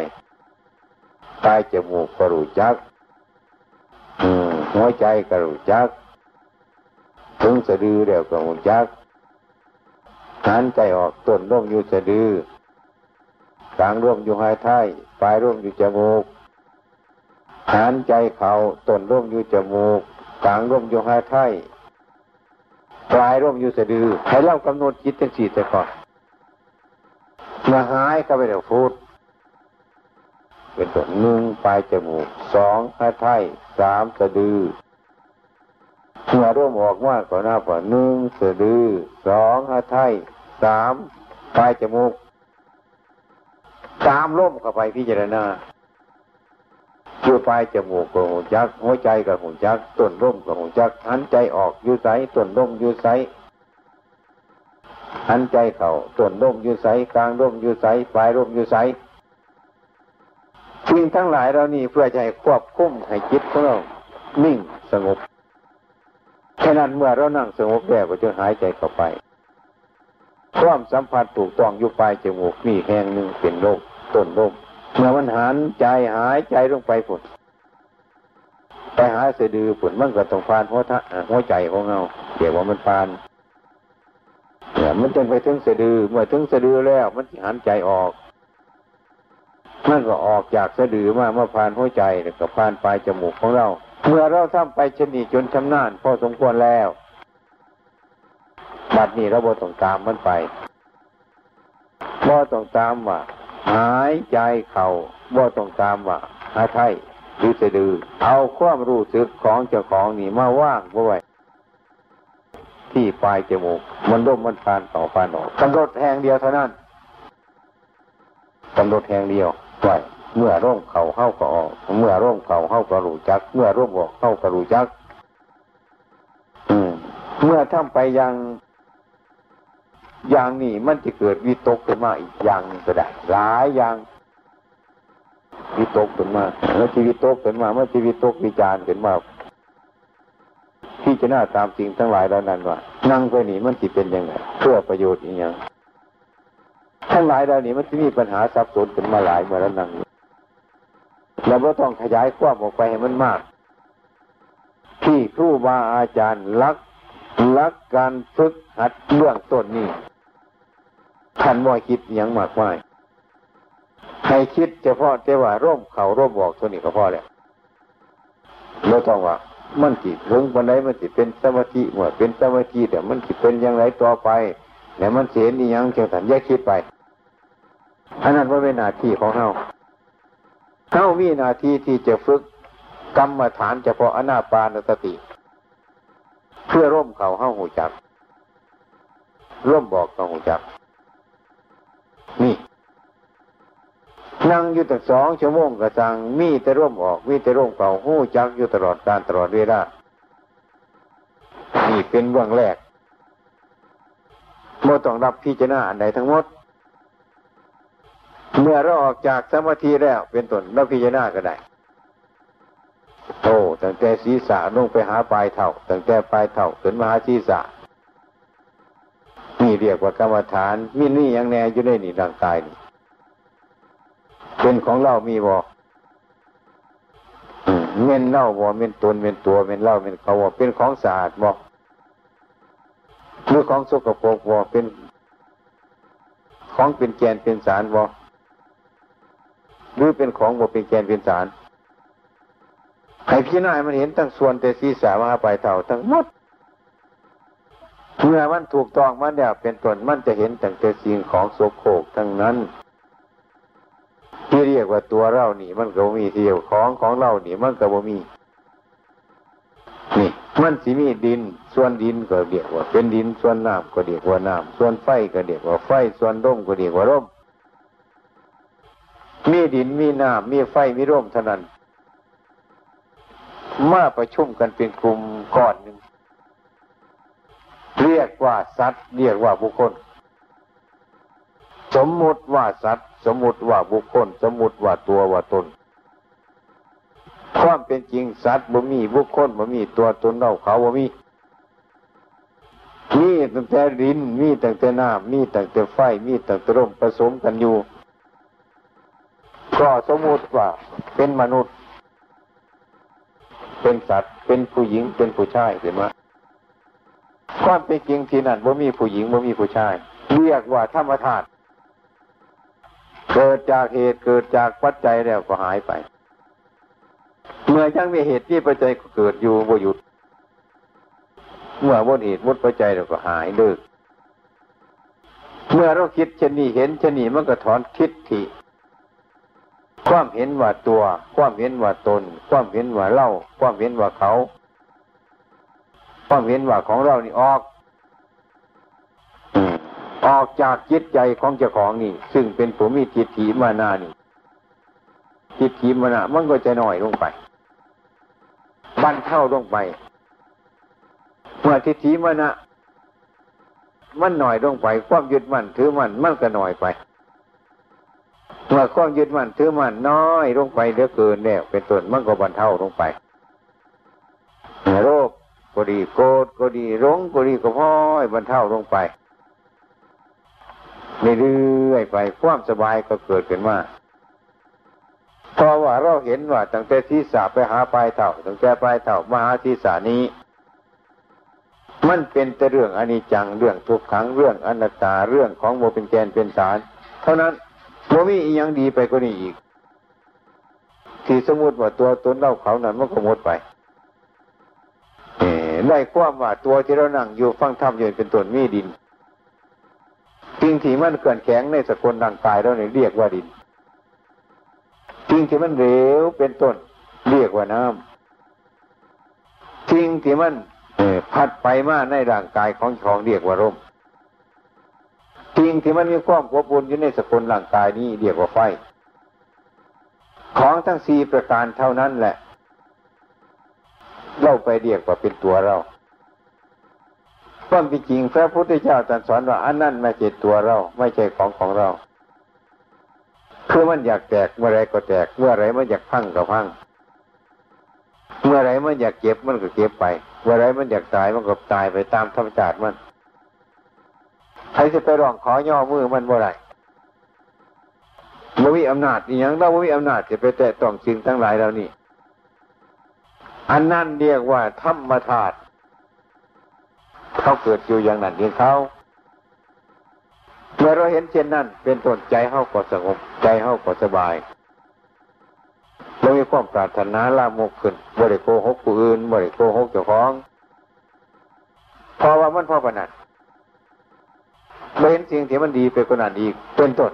ปลายจมูกกระรูจักหัวใจกระรูจักถึงสะดือแล้วก็หูจักหายใจออกต้นร่มอยู่สะดือ กลางร่วมอยู่หายไทยปลายร่วมอยู่จมูกหายใจเข่าต้นร่วมอยู่จมูกกลางร่วมอยู่หายไทยปลายร่วมอยู่สะดือให้เล่ากำหนดจิตทั้งสี่แต่ก่อนมาหายเข้าไปเดี๋ยวฟูดเป็นตัวหนึ่งปลายจมูกสองหายไทยสามสะดือเมื่อร่วมออกมากกว่าหน้าป่าหนึ่งสะดือสองหายไทยสามปลายจมูก ตามร่มเข้าไปพิจารณาอยู่ปลายจมูกกับหูจัก หัวใจกับหูจักต้นร่มกับหูจักหันใจออกอยู่ใสต้นร่มอยู่ใสหันใจเข่าต้นร่มอยู่ใสกลางร่มอยู่ใสปลายร่มอยู่ใสสิ่งทั้งหลายเรานี่เพื่อจะให้ควบคุมให้จิตของเรานิ่งสงบแค่นั้นเมื่อเรานั่งสงบแล้วก็จะหายใจเข้าไปความสัมผัสถูกต้องอยู่ปลายจมูกนี่แห่งหนึ่งเป็นโรค ต้นร่มเมื่อมันหันใจหายใจลงไปผุดไปหาสดือผุดมันก็ต้องฟานหัวทะหัวใจของเราเดี๋ยวว่ามันฟานเนี่ยมันจึงไปถึงเสดือเมื่อถึงเสดือแล้ว มันหันใจออกมันก็ออกจากสะดือมาเมื่อพานหัวใจแล้วก็พานปลายจมูกของเรา เมื่อเราทำไปชนิจนชำนาญพอสมควรแล้ว บัดนี้เราบ่ต้องตามมันไปบ่ต้องตามว่า หายใจเข่าว่าต้องตามว่าหายไทยหรือสะดือ เอาความรู้สึกของเจ้าของนี่มาว่างไว้ที่ปลายจมูก มันร่มมันพานต่อพานออกกำหนดแห่งเดียวเท่านั้นกำหนดแห่งเดียวไว้เมื่อร่มเข่าเข้าก็ออก เมื่อร่มเข่าเข้าก็รู้จัก เมื่อร่มออกเข้าก็รู้จัก อืม เมื่อทำไปยัง อย่างนี้มันจะเกิดวิตกขึ้นมาอีกอย่างนึงก็ได้หลายอย่างวิตกขึ้นมาเมื่อชีวิตตกขึ้นมาเมื่อชีวิตตกวิจารขึ้นมาที่จะน่าตามสิ่งทั้งหลายแล้วนั้นว่านั่งไปหนีมันจะเป็นยังไงเพื่อประโยชน์อีกอย่างทั้งหลายแล้วนี่มันจะมีปัญหาซับซ้อนขึ้นมาหลายเมื่อแล้วนั่งเราก็ต้องขยายความออกไปให้มันมาก ที่ครูบาอาจารย์รักรักการฝึกหัดเรื่องต้นนี้ ท่านว่าคิดย่างมากมายให้คิดเฉพาะแต่ว่าร่มเขาร่มบอกตัวนี้ก็พอแล้วเราต้องว่า มันจิถึงวันไหนมันจิเป็นสมาธิเมื่อเป็นสมาธิแต่มันจิเป็นอย่างไรต่อไปแต่มันเสียนี่ยังเชียงสันแยกคิดไปอันนั้นว่าเป็นหน้าที่ของเฮาเฮามีหน้าที่ที่จะฝึกกรรมฐานเฉพาะอนาปานสติ เพื่อร่มเขาเฮาหูจักร่มบอกเขาหูจัก นี่นั่งอยู่ตั้งสองชั่วโมงกระจังมีแต่ร่มออก มีแต่ร่มเก่าหู้จักอยู่ตลอดการตลอดเวลานี่เป็นเบื้องแรกเมื่อต้องรับพิจารณาอันใดทั้งหมด เมื่อเราออกจากสมาธิแล้ว เป็นต้นเราพิจารณาก็ได้โตั้งแต่ศีรษะลงไปหาปลายเท่าตั้งแต่ปลายเท่าขึ้นมาหาศีรษะ เรียกว่ากรรมฐาน มีนี่ยังแน่อยู่ในนี่ร่างกายนี่เป็นของเรามีบ่เม่นเล่าบ่เม่นตนเม่นตัวเม่นเล่าเม่นเขาบ่เป็นของสะอาดบ่หรือของสกปรกบ่เป็น ของเป็นแกนเป็นสารบ่หรือเป็นของบ่เป็นแกนเป็นสารให้พี่น้ายมันเห็นทั้งส่วนแต่ศีรษะมาไปเท่าทั้งหมด เมื่อมันถูกต้องมันเนี่ยเป็นตนมันจะเห็นตั้งแต่สิ่งของโสโครกทั้งนั้น ที่เรียกว่าตัวเรานี่ มันก็มีเที่ยวของของเรานี่มันก็บ่มี นี่ มันสิมีดิน ส่วนดินก็เรียกว่า เป็นดินส่วนน้ำก็เรียกว่าน้ำส่วนไฟก็เรียกว่าไฟส่วนร่มก็เรียกว่าร่มมีดินมีน้ำมีไฟมีร่มเท่านั้นมาประชุมกันเป็นกลุ่มก้อนหนึ่ง เรียกว่าสัตว์ เรียกว่าบุคคล สมมุติว่าสัตว์ สมมุติว่าบุคคล สมมุติว่าตัวว่าตนความเป็นจริงสัตว์บ่มีบุคคลบ่มีตัวตนเราเขาบ่มีมีตั้งแต่ดินมีตั้งแต่น้ำมีตั้งแต่ไฟมีตั้งแต่ลมผสมกันอยู่ก็สมมุติว่าเป็นมนุษย์ เป็นสัตว์เป็นผู้หญิงเป็นผู้ชายเห็นไหม ความเป็นจริงที่นั่นว่ามีผู้หญิงว่ามีผู้ชาย เรียกว่าธรรมธาตุเกิดจากเหตุเกิดจากปัจจัยแล้วก็หายไป เมื่อยังมีเหตุที่ปัจจัยก็เกิดอยู่บ่หยุด เมื่อวนเหตุวนปัจจัยแล้วก็หายเลิกเมื่อเราคิดเช่นนี้เห็นเช่นนี้มันก็ถอนคิดทีความเห็นว่าตัว ความเห็นว่าตน ความเห็นว่าเล่า ความเห็นว่าเขา ความเห็นว่าของเรานี่ออกออกจากจิตใจของเจ้าของนี่ ซึ่งเป็นผู้มีจิตถีมานานี่จิตถีมานามันก็จะน้อยลงไปบันเท่าลงไปเมื่อทิฏฐิมานะมันหน่อยลงไป ความยึดมั่นถือมั่นมันก็หน่อยไปเมื่อความยึดมั่นถือมั่นน้อยลงไปเหลือเกินเนี่ยเป็นต้นมันก็บรรเทาลงไปโรค ก็ดีโกรธก็ดีร้องก็ดีก็พ้อยบรรเทาลงไปเรื่อยไปความสบายก็เกิดขึ้นมาเพราะว่าเราเห็นว่าตั้งแต่ที่สาไปหาปลายเท่าตั้งแต่ปลายเท่ามาหาที่สานี้ มันเป็นแต่เรื่องอนิจจังเรื่องทุกขังเรื่องอนัตตาเรื่องของโมเป็นแกนเป็นสาร เท่านั้นโมมีอีกอย่างดีไปกว่านี้อีก ที่สมมติว่าตัวตนเล่าเขานั้นมันก็หมดไป ได้ความว่าตัวที่เรานั่งอยู่ฟังธรรมอยู่เป็นต้นมีดินสิ่งที่มันเกินแข็งในสกุลร่างกายเราเนี่ยเรียกว่าดินสิ่งที่มันเหลวเป็นต้นเรียกว่าน้ำสิ่งที่มันพัดไปมาในร่างกายของของเรียกว่าร่มสิ่งที่มันมีความอบอุ่นอยู่ในสกุลร่างกายนี้เรียกว่าไฟ ของทั้งสี่ประการเท่านั้นแหละ เราไปเรียกว่าเป็นตัวเราความจริงพระพุทธเจ้าตรัสสอนว่าอันนั้นไม่ใช่ตัวเรา ไม่ใช่ของของเราคือมันอยากแตกเมื่อไรก็แตก เมื่อไรมันอยากพังก็พังเมื่อไรมันอยากเก็บมันก็เก็บไป เมื่อไรมันอยากตายมันก็ตายไปตามธรรมชาติมันใครจะไปร้องขอย่อมือมันเมื่อไรบ่มีอำนาจอย่างเราบ่มีอำนาจจะไปแตะต้องสิ่งทั้งหลายเหล่านี้ อันนั้นเรียกว่าธรรมธาตุเขาเกิดอยู่อย่างนั้นเองเขาเมื่อเราเห็นเช่นนั้น เป็นต้นใจเขาก็สงบใจเขาก็สบายเรามีความปรารถนาลามกขึ้นบริโกหกผู้อื่นบริโกหกเจ้าของเพราะว่ามันพ่อปนัดเราเห็นสิ่งที่มันดีไปกว่านั้นอีกเป็นต้น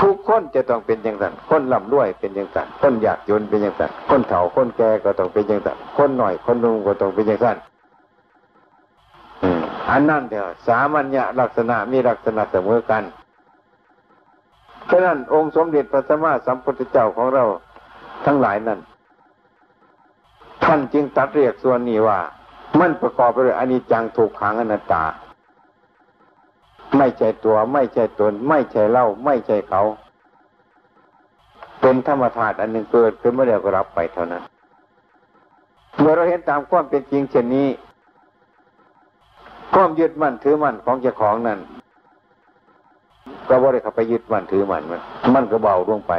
ทุกคนจะต้องเป็นอย่างนั้นคนร่ำรวยเป็นอย่างนั้นคนอยากจนเป็นอย่างนั้นคนเฒ่าคนแก่ก็ต้องเป็นอย่างนั้นคนหน่อยคนนุ่งก็ต้องเป็นอย่างนั้นอันนั้นเดียวสามัญญลักษณะมีลักษณะเสมอกันฉะนั้นองค์สมเด็จพระสัมมาสัมพุทธเจ้าของเราทั้งหลายนั้น ท่านจึงตัดเรียกส่วนนี้ว่า มันประกอบไปด้วยอนิจจังถูกขังอนัตตา ไม่ใช่ตัวไม่ใช่ตน ไม่ใช่เล่า ไม่ใช่เขา เป็นธรรมธาตุอันหนึ่งเกิดขึ้นเมื่อเดียวก็รับไปเท่านั้นเมื่อเราเห็นตามความเป็นจริงเช่นนี้ความยึดมั่นถือมั่นของเจ้าของนั้นก็บ่ได้เข้าไปยึดมั่นถือมั่นมัน มันก็เบาลงไป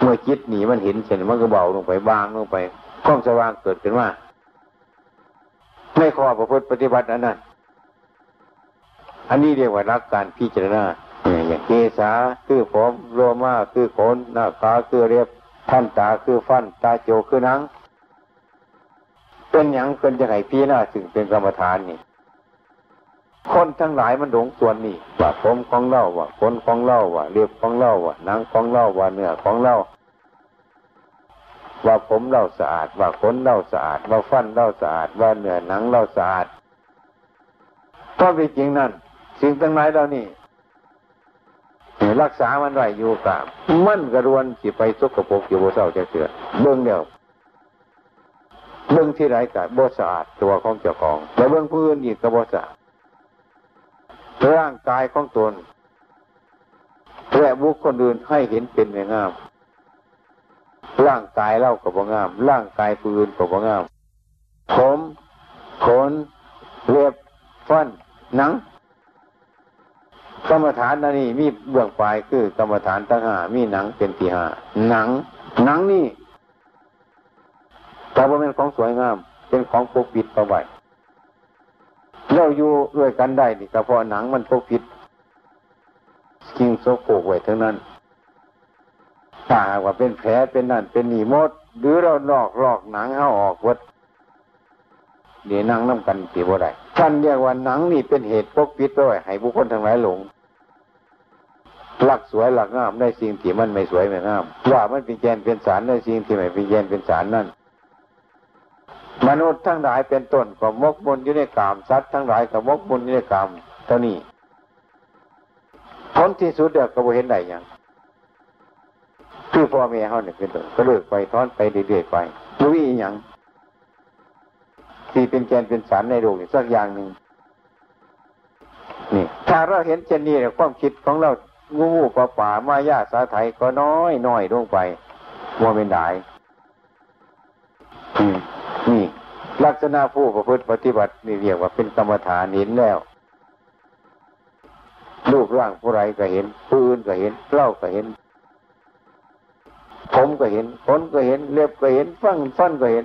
เมื่อจิตหนีมันเห็นเช่นมันก็เบาลงไปบางลงไปความสว่างเกิดขึ้นว่าในข้อประพฤติปฏิบัติอันนั้น อันนี้เรียกว่ารักการพิจารณาอย่างเกษาคือผมโรมาคือขนหน้าขาคือเรียบท่านตาคือฟัน ตาโจคือหนังเป็นอย่างเป็นจะไหนพี่หน้าถึงเป็นกรรมฐานนี่คนทั้งหลายมันหลงส่วนนี่ว่าผมของเล่าว่าขนของเล่าว่าเรียบของเล่าว่าหนังของเล่าว่าเนื้อของเล่าว่าผมเล่าสะอาดว่าขนเล่าสะอาด ว่าฟันเล่าสะอาด ว่าเนื้อหนังเล่าสะอาดก็เป็นจริงนั่น สิ่งทั้งหลายเหล่านี้รักษามันไว้อยู่กับมันกระรวนสิไปสกปรกอยู่บนเสาจะเสือเบื้องเดียวเบื้องที่ไรกับบ่สะอาดตัวของเจ้าของแต่เบื้องพื้นอีกก็บ่สะอาดร่างกายของตนและบุคคลอื่นให้เห็นเป็นไม่งาม ร่างกายเล่ากับบ่งาม ร่างกายปืนกับบ่งามผมขนเล็บฟันหนัง กรรมฐานนั่นนี่มีเบื้องปลายคือกรรมฐานตั้งห้ามีหนังเป็นที่ห้าหนัง หนังนี่แต่ว่าเป็นของสวยงาม เป็นของปกปิดเอาไว้เราอยู่ด้วยกันได้นี่ก็เพราะหนังมันปกปิดสิ่งโสโครกไว้ทั้งนั้นถ้าว่าเป็นแผลเป็นนั่นเป็นหนีมด หรือเราลอกลอกหนังเข้าออกวัดเดี๋ยวนั่งน้ำกันตีบ่ได้ ท่านเรียกว่าหนังนี่เป็นเหตุปกปิดด้วยให้บุคคลทั้งหลายหลงหลักสวยหลักงามในสิ่งที่มันไม่สวยไม่งาม ว่ามันเป็นแกนเป็นสารในสิ่งที่ไม่เป็นแกนเป็นสารนั่นมนุษย์ทั้งหลายเป็นต้นก็มกมนอยู่ในกามสัตว์ทั้งหลายก็มกมนอยู่ในกามเท่านี้ผลที่สุดเดียวก็บ่เห็นได้ยังคือพ่อแม่เขาเนี่ยเป็นต้นก็เลิกไปทอนไปเรื่อยๆไปไม่มีอย่าง ที่เป็นแกนเป็นสารในโลกสักอย่างหนึ่งนี่ ถ้าเราเห็นเช่นนี้เนี่ยความคิดของเรางูงูป่าป่ามายาสาไทยก็น้อยน้อยลงไปมัวเป็นได้นี่ ลักษณะผู้ประพฤติปฏิบัตินี่เรียกว่าเป็นกรรมฐานเห็นแล้ว รูปร่างผู้ไรก็เห็นปืนก็เห็นเล่าก็เห็น ผมก็เห็นขนก็เห็น เล็บก็เห็น ฟังฟันก็เห็น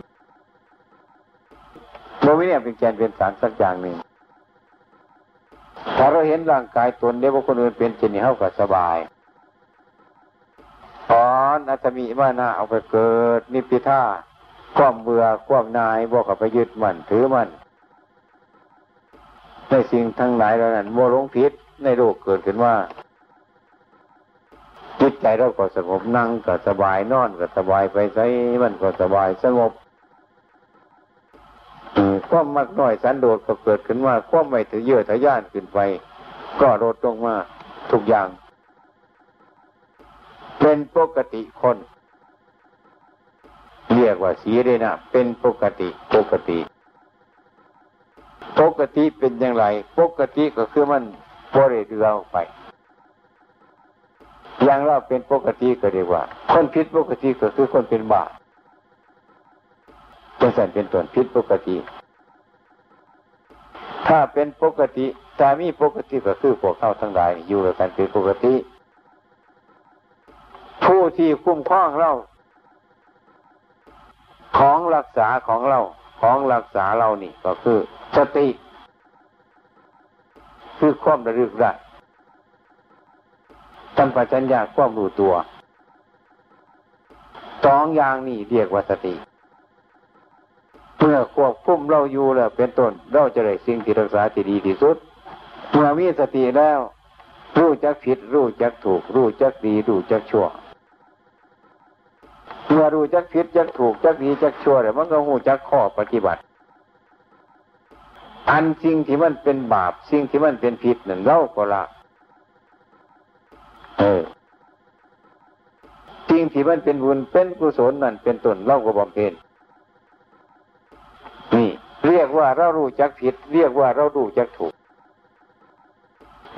โมไม่เนี่ยเป็นแกนเป็นสารสักอย่างหนึ่งถ้าเราเห็นร่างกายตนเดียวคนอื่นเป็นเช่นนี้เขาก็สบายถอนอัตมีมานาเอาไปเกิด นิพิท่าความเบื่อความนายบอกกับไปยึดมันถือมันในสิ่งทั้งหลายเหล่านั้นโมลงพิษในโลกเกิดขึ้นว่าจิตใจเราก็สงบนั่งก็สบายนอนก็สบายไปใช้มันก็สบายสงบ ความมักน้อยสันโดษก็เกิดขึ้นว่าความไม่ถือเยื่อทะยานขึ้นไป ก็ลดลงมาทุกอย่าง เป็นปกติคน เรียกว่าสีเลยนะเป็นปกติปกติ ปกติเป็นอย่างไร ปกติก็คือมันบริเรือไปอย่างเราเป็นปกติก็เรียกว่า คนพิษปกติก็คือคนเป็นบาปเป็นสันเป็นตนพิษปกติ ถ้าเป็นปกติถ้ามีปกติก็คือพวกเข้าทั้งหลายอยู่กันเป็นปกติ ผู้ที่คุ้มครองเรา ของรักษาของเราของรักษาเรานี่ก็คือสติ คือความระลึกได้ตัมปชัญญาความรู้ตัวสองอย่างนี่เรียกว่าสติ เมื่อควบคุมเราอยู่แล้วเป็นต้นเราจะได้สิ่งที่รักษาที่ดีที่สุด เมื่อมีสติแล้ว รู้จักผิด รู้จักถูก รู้จักดีรู้จักชั่วเมื่อรู้จักผิดจักถูกจักดีจักชั่วแล้วมันก็หูจักข้อปฏิบัติ อันสิ่งที่มันเป็นบาปสิ่งที่มันเป็นผิดนั่นเราก็ละเออสิ่งที่มันเป็นบุญเป็นกุศลนั่นเป็นต้นเราก็บำเพ็ญ ว่าเรารู้จักผิด เรียกว่าเรารู้จักถูก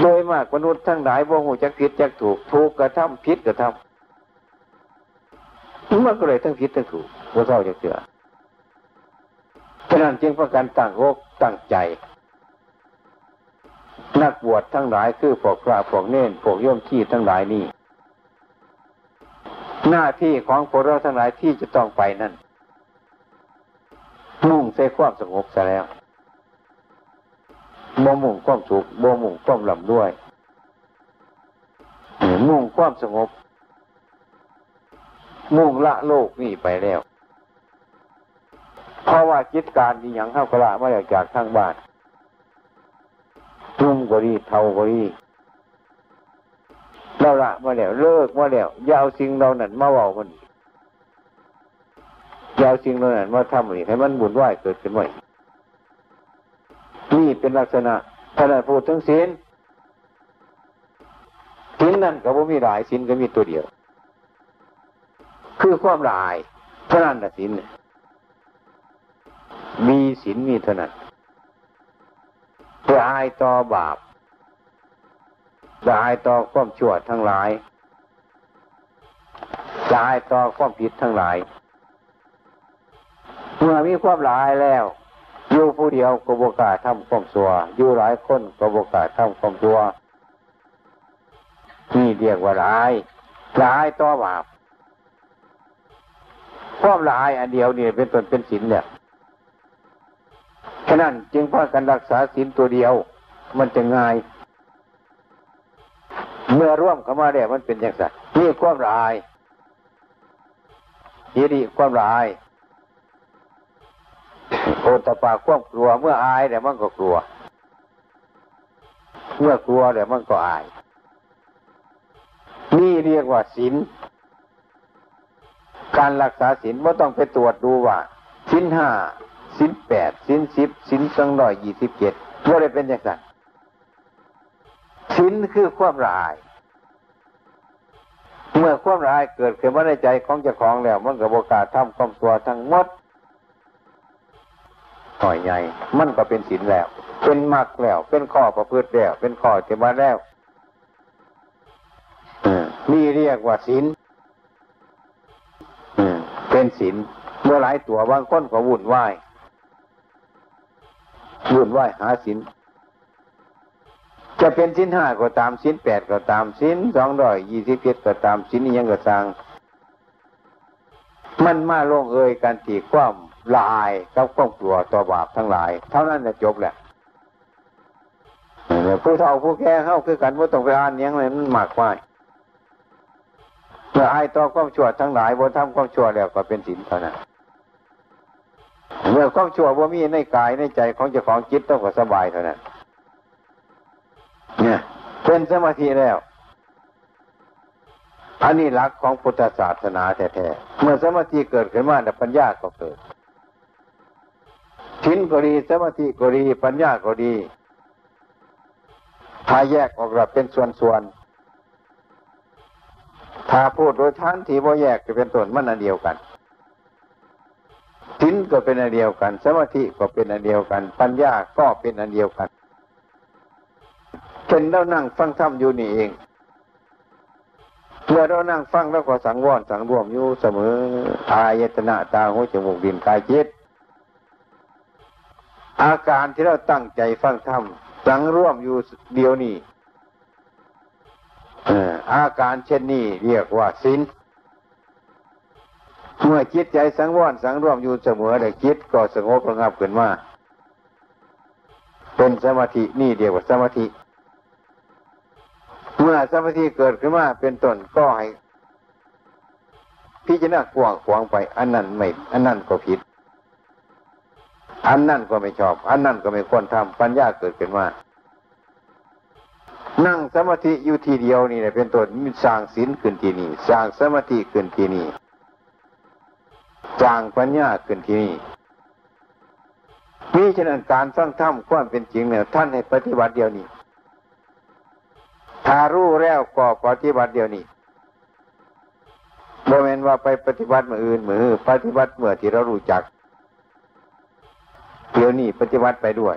โดยมากมนุษย์ทั้งหลายบ่หูจักผิดจักถูก ถูกกระทำผิดกระทำมันก็เลยทั้งผิดทั้งถูกว่าเศร้าจะเสือฉะนั้นจึงประกันตั้งอกตั้งใจนักบวชทั้งหลายคือพวกพระพวกเน้นพวกโยมขี้ทั้งหลายนี่ หน้าที่ของพวกเราทั้งหลายที่จะต้องไปนั่น มุ่งใส่ความสงบซะแล้วบ่มุ่งความสุขบ่มุ่งความลำด้วยมุ่งความสงบ มุ่งละโลกนี่ไปแล้ว เพราะว่าจิตการที่อย่างเข้ากระละมาจากทางบ้านนุ่มก็ดีเท่าก็ดีเราละมาแล้วเลิกมาแล้วอย่าวสิ่งเรานั่นมาเว้ามัน ยาวสิ่งเรานั่นมาทำนี่ให้มันบุญไหวเกิดขึ้นไว้นี่เป็นลักษณะถ้าเราพูดถึงศีลศีลนั่นก็บ่มีหลายศีลก็มีตัวเดียว คือความหลายเท่านั้นนะศีลมีศีลมีเท่านั้นจะอายต่อบาปจะอายต่อความชั่วทั้งหลายจะอายต่อความผิดทั้งหลาย เมื่อมีความลายแล้ว อยู่ผู้เดียวก็บกาทำความชั่วอยู่หลายคนก็บกาทำความชั่วนี่เรียกว่าลายลายต่อบาปความลายอันเดียวเนี่ยเป็นตนเป็นศีลเนี่ยฉะนั้นจึงพากันรักษาศีลตัวเดียว มันจะง่าย เมื่อร่วมเข้ามาแล้วมันเป็นอย่างไรนี่ความลายยีดีความลาย โอตปาความกลัว เมื่ออายแล้วมันก็กลัว เมื่อกลัวแล้วมันก็อาย นี่เรียกว่าศีลการรักษาศีลไม่ต้องไปตรวจดูว่าศีลห้าสินแปดสินสิบสินสองร้อยยี่สิบเจ็ดว่าได้เป็นอย่างไรสินคือความละอาย เมื่อความละอายเกิดขึ้นมาในใจของเจ้าของแล้ว มันกับโอกาสทำความตัวทั้งหมด หน่อยใหญ่ มันก็เป็นศีลแล้ว เป็นมรรคแล้ว เป็นข้อประพฤติแล้ว เป็นข้อเทวาแล้วนี่เรียกว่าศีลเป็นศีลเมื่อหลายตัวบางคนก็วุ่นวายวุ่นวายหาสินจะเป็นสินห้าก็ตามสินแปดก็ตามสินสองร้อยยี่สิบเจ็ดก็ตามสินนี้ยังก็สร้าง มันมาลงเอยกันตีความ ลายกับความกลัวต่อบาปทั้งหลาย เท่านั้นจะจบแหละผู้เฒ่าผู้แก่เข้าคือกันว่าต้องไปอ่านยังไงมันมากมาเมื่ออายต่อความชั่วทั้งหลายบนทำความชั่วแล้วก็เป็นสินเท่านั้นเมื่อความชั่วบ่มีในกายในใจของเจ้าของจิตต้องก็สบายเท่านั้นเนี่ยเป็นสมาธิแล้ว อันนี้หลักของพุทธศาสนาแท้ๆเมื่อสมาธิเกิดขึ้นมาแต่ปัญญาก็เกิด ทิ้นก็ดีสมาธิก็ดี ปัญญาก็ดี ถ้าแยกออกแบบเป็นส่วนๆ ถ้าพูดโดยท่านที่ว่าแยกจะเป็นตนมันอันเดียวกันศีลก็เป็นอันเดียวกัน สมาธิก็เป็นอันเดียวกัน ปัญญาก็เป็นอันเดียวกันเป็นเรานั่งฟังธรรมอยู่นี่เองเมื่อเรานั่งฟังแล้วก็สังวรสังรวมอยู่เสมออายตนะตาหูจมูกดินกายจิต อาการที่เราตั้งใจฟังธรรมสังร่วมอยู่เดียวนี้อาการเช่นนี้เรียกว่าศีลเมื่อจิตใจสังวรสังรวมอยู่เสมอแต่จิตก็สงบระงับขึ้นมาเป็นสมาธินี่เดียวกับสมาธิ เมื่อสมาธิเกิดขึ้นมาเป็นต้นก็ให้พิจารณากว้างขวางไป อันนั้นไม่ อันนั้นก็ผิด อันนั้นก็ไม่ชอบ อันนั้นก็ไม่ควรทำปัญญาเกิดขึ้นมานั่งสมาธิอยู่ทีเดียวนี่แหละเป็นต้นมีสร้างศีลขึ้นที่นี่สร้างสมาธิขึ้นที่นี่จางปัญญาขึ้นที่นี่นี่ฉะนั้นการฟังธรรมความเป็นจริงเนี่ยท่านให้ปฏิบัติเดียวนี้ถ้ารู้แล้วก็ปฏิบัติเดียวนี้โมเมนว่าไปปฏิบัติมืออื่นมือปฏิบัติเมื่อที่เรารู้จัก เดี๋ยวนี้ปฏิบัติไปด้วย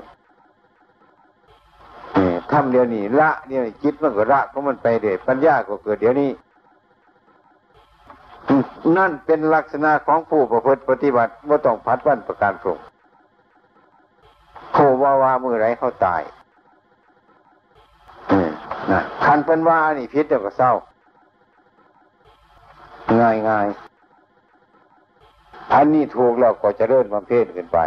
ทำเดี๋ยวนี้ละเนี่ยคิดมันก็ละเพราะมันไปเดี๋ยวปัญญาก็เกิดเดี๋ยวนี้ นั่นเป็นลักษณะของผู้ประพฤติปฏิบัติว่าต้องพัดวันประการพรงว่าว่ามือไรเขาตายนี่นะคันเป็นว่านี่พิษเดี๋ยวก็เศร้า ง่ายง่ายอันนี้ถูกแล้วก็จะเริ่มความเพศขึ้นไป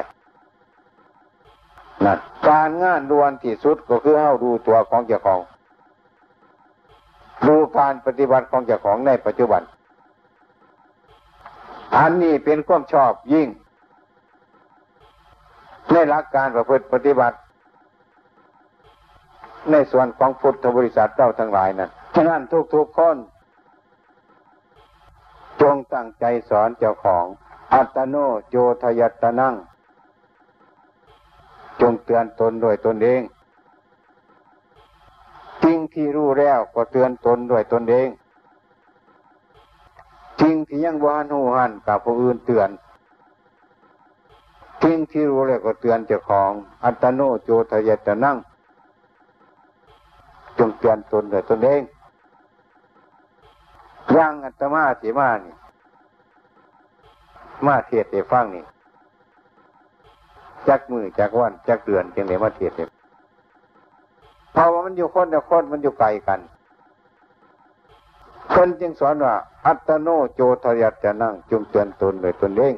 นั่นการงานดวนที่สุดก็คือเอาดูตัวของเจ้าของ ดูการปฏิบัติของเจ้าของในปัจจุบัน อันนี้เป็นความชอบยิ่งในหลักการประพฤติปฏิบัติ ในส่วนของพุทธบริษัทเจ้าทั้งหลายนั้นฉะนั้นทุกๆคนจงตั้งใจสอนเจ้าของ อัตโนโจทยัตนั่ง จงเตือนตนด้วยตนเองสิ่งที่รู้แล้วก็เตือนตนด้วยตนเองสิ่งที่ยังวานหูหันกับผู้อื่นเตือนสิ่งที่รู้แล้วก็เตือนเจ้าของ อัตโนโจทยตนั่งจงเตือนตนด้วยตนเองย่างอัตมาสีมานี่ มาเทศเดฟังนี่ จักมือจักวันจักเดือนจังเลยมาเทียบเดเพราะว่ามันอยู่คนเดียวคนมันอยู่ไกลกันคนจึงสอนว่า อัตโนโจทยัตจะนั่งจุมเตือนตนโดยตนเอง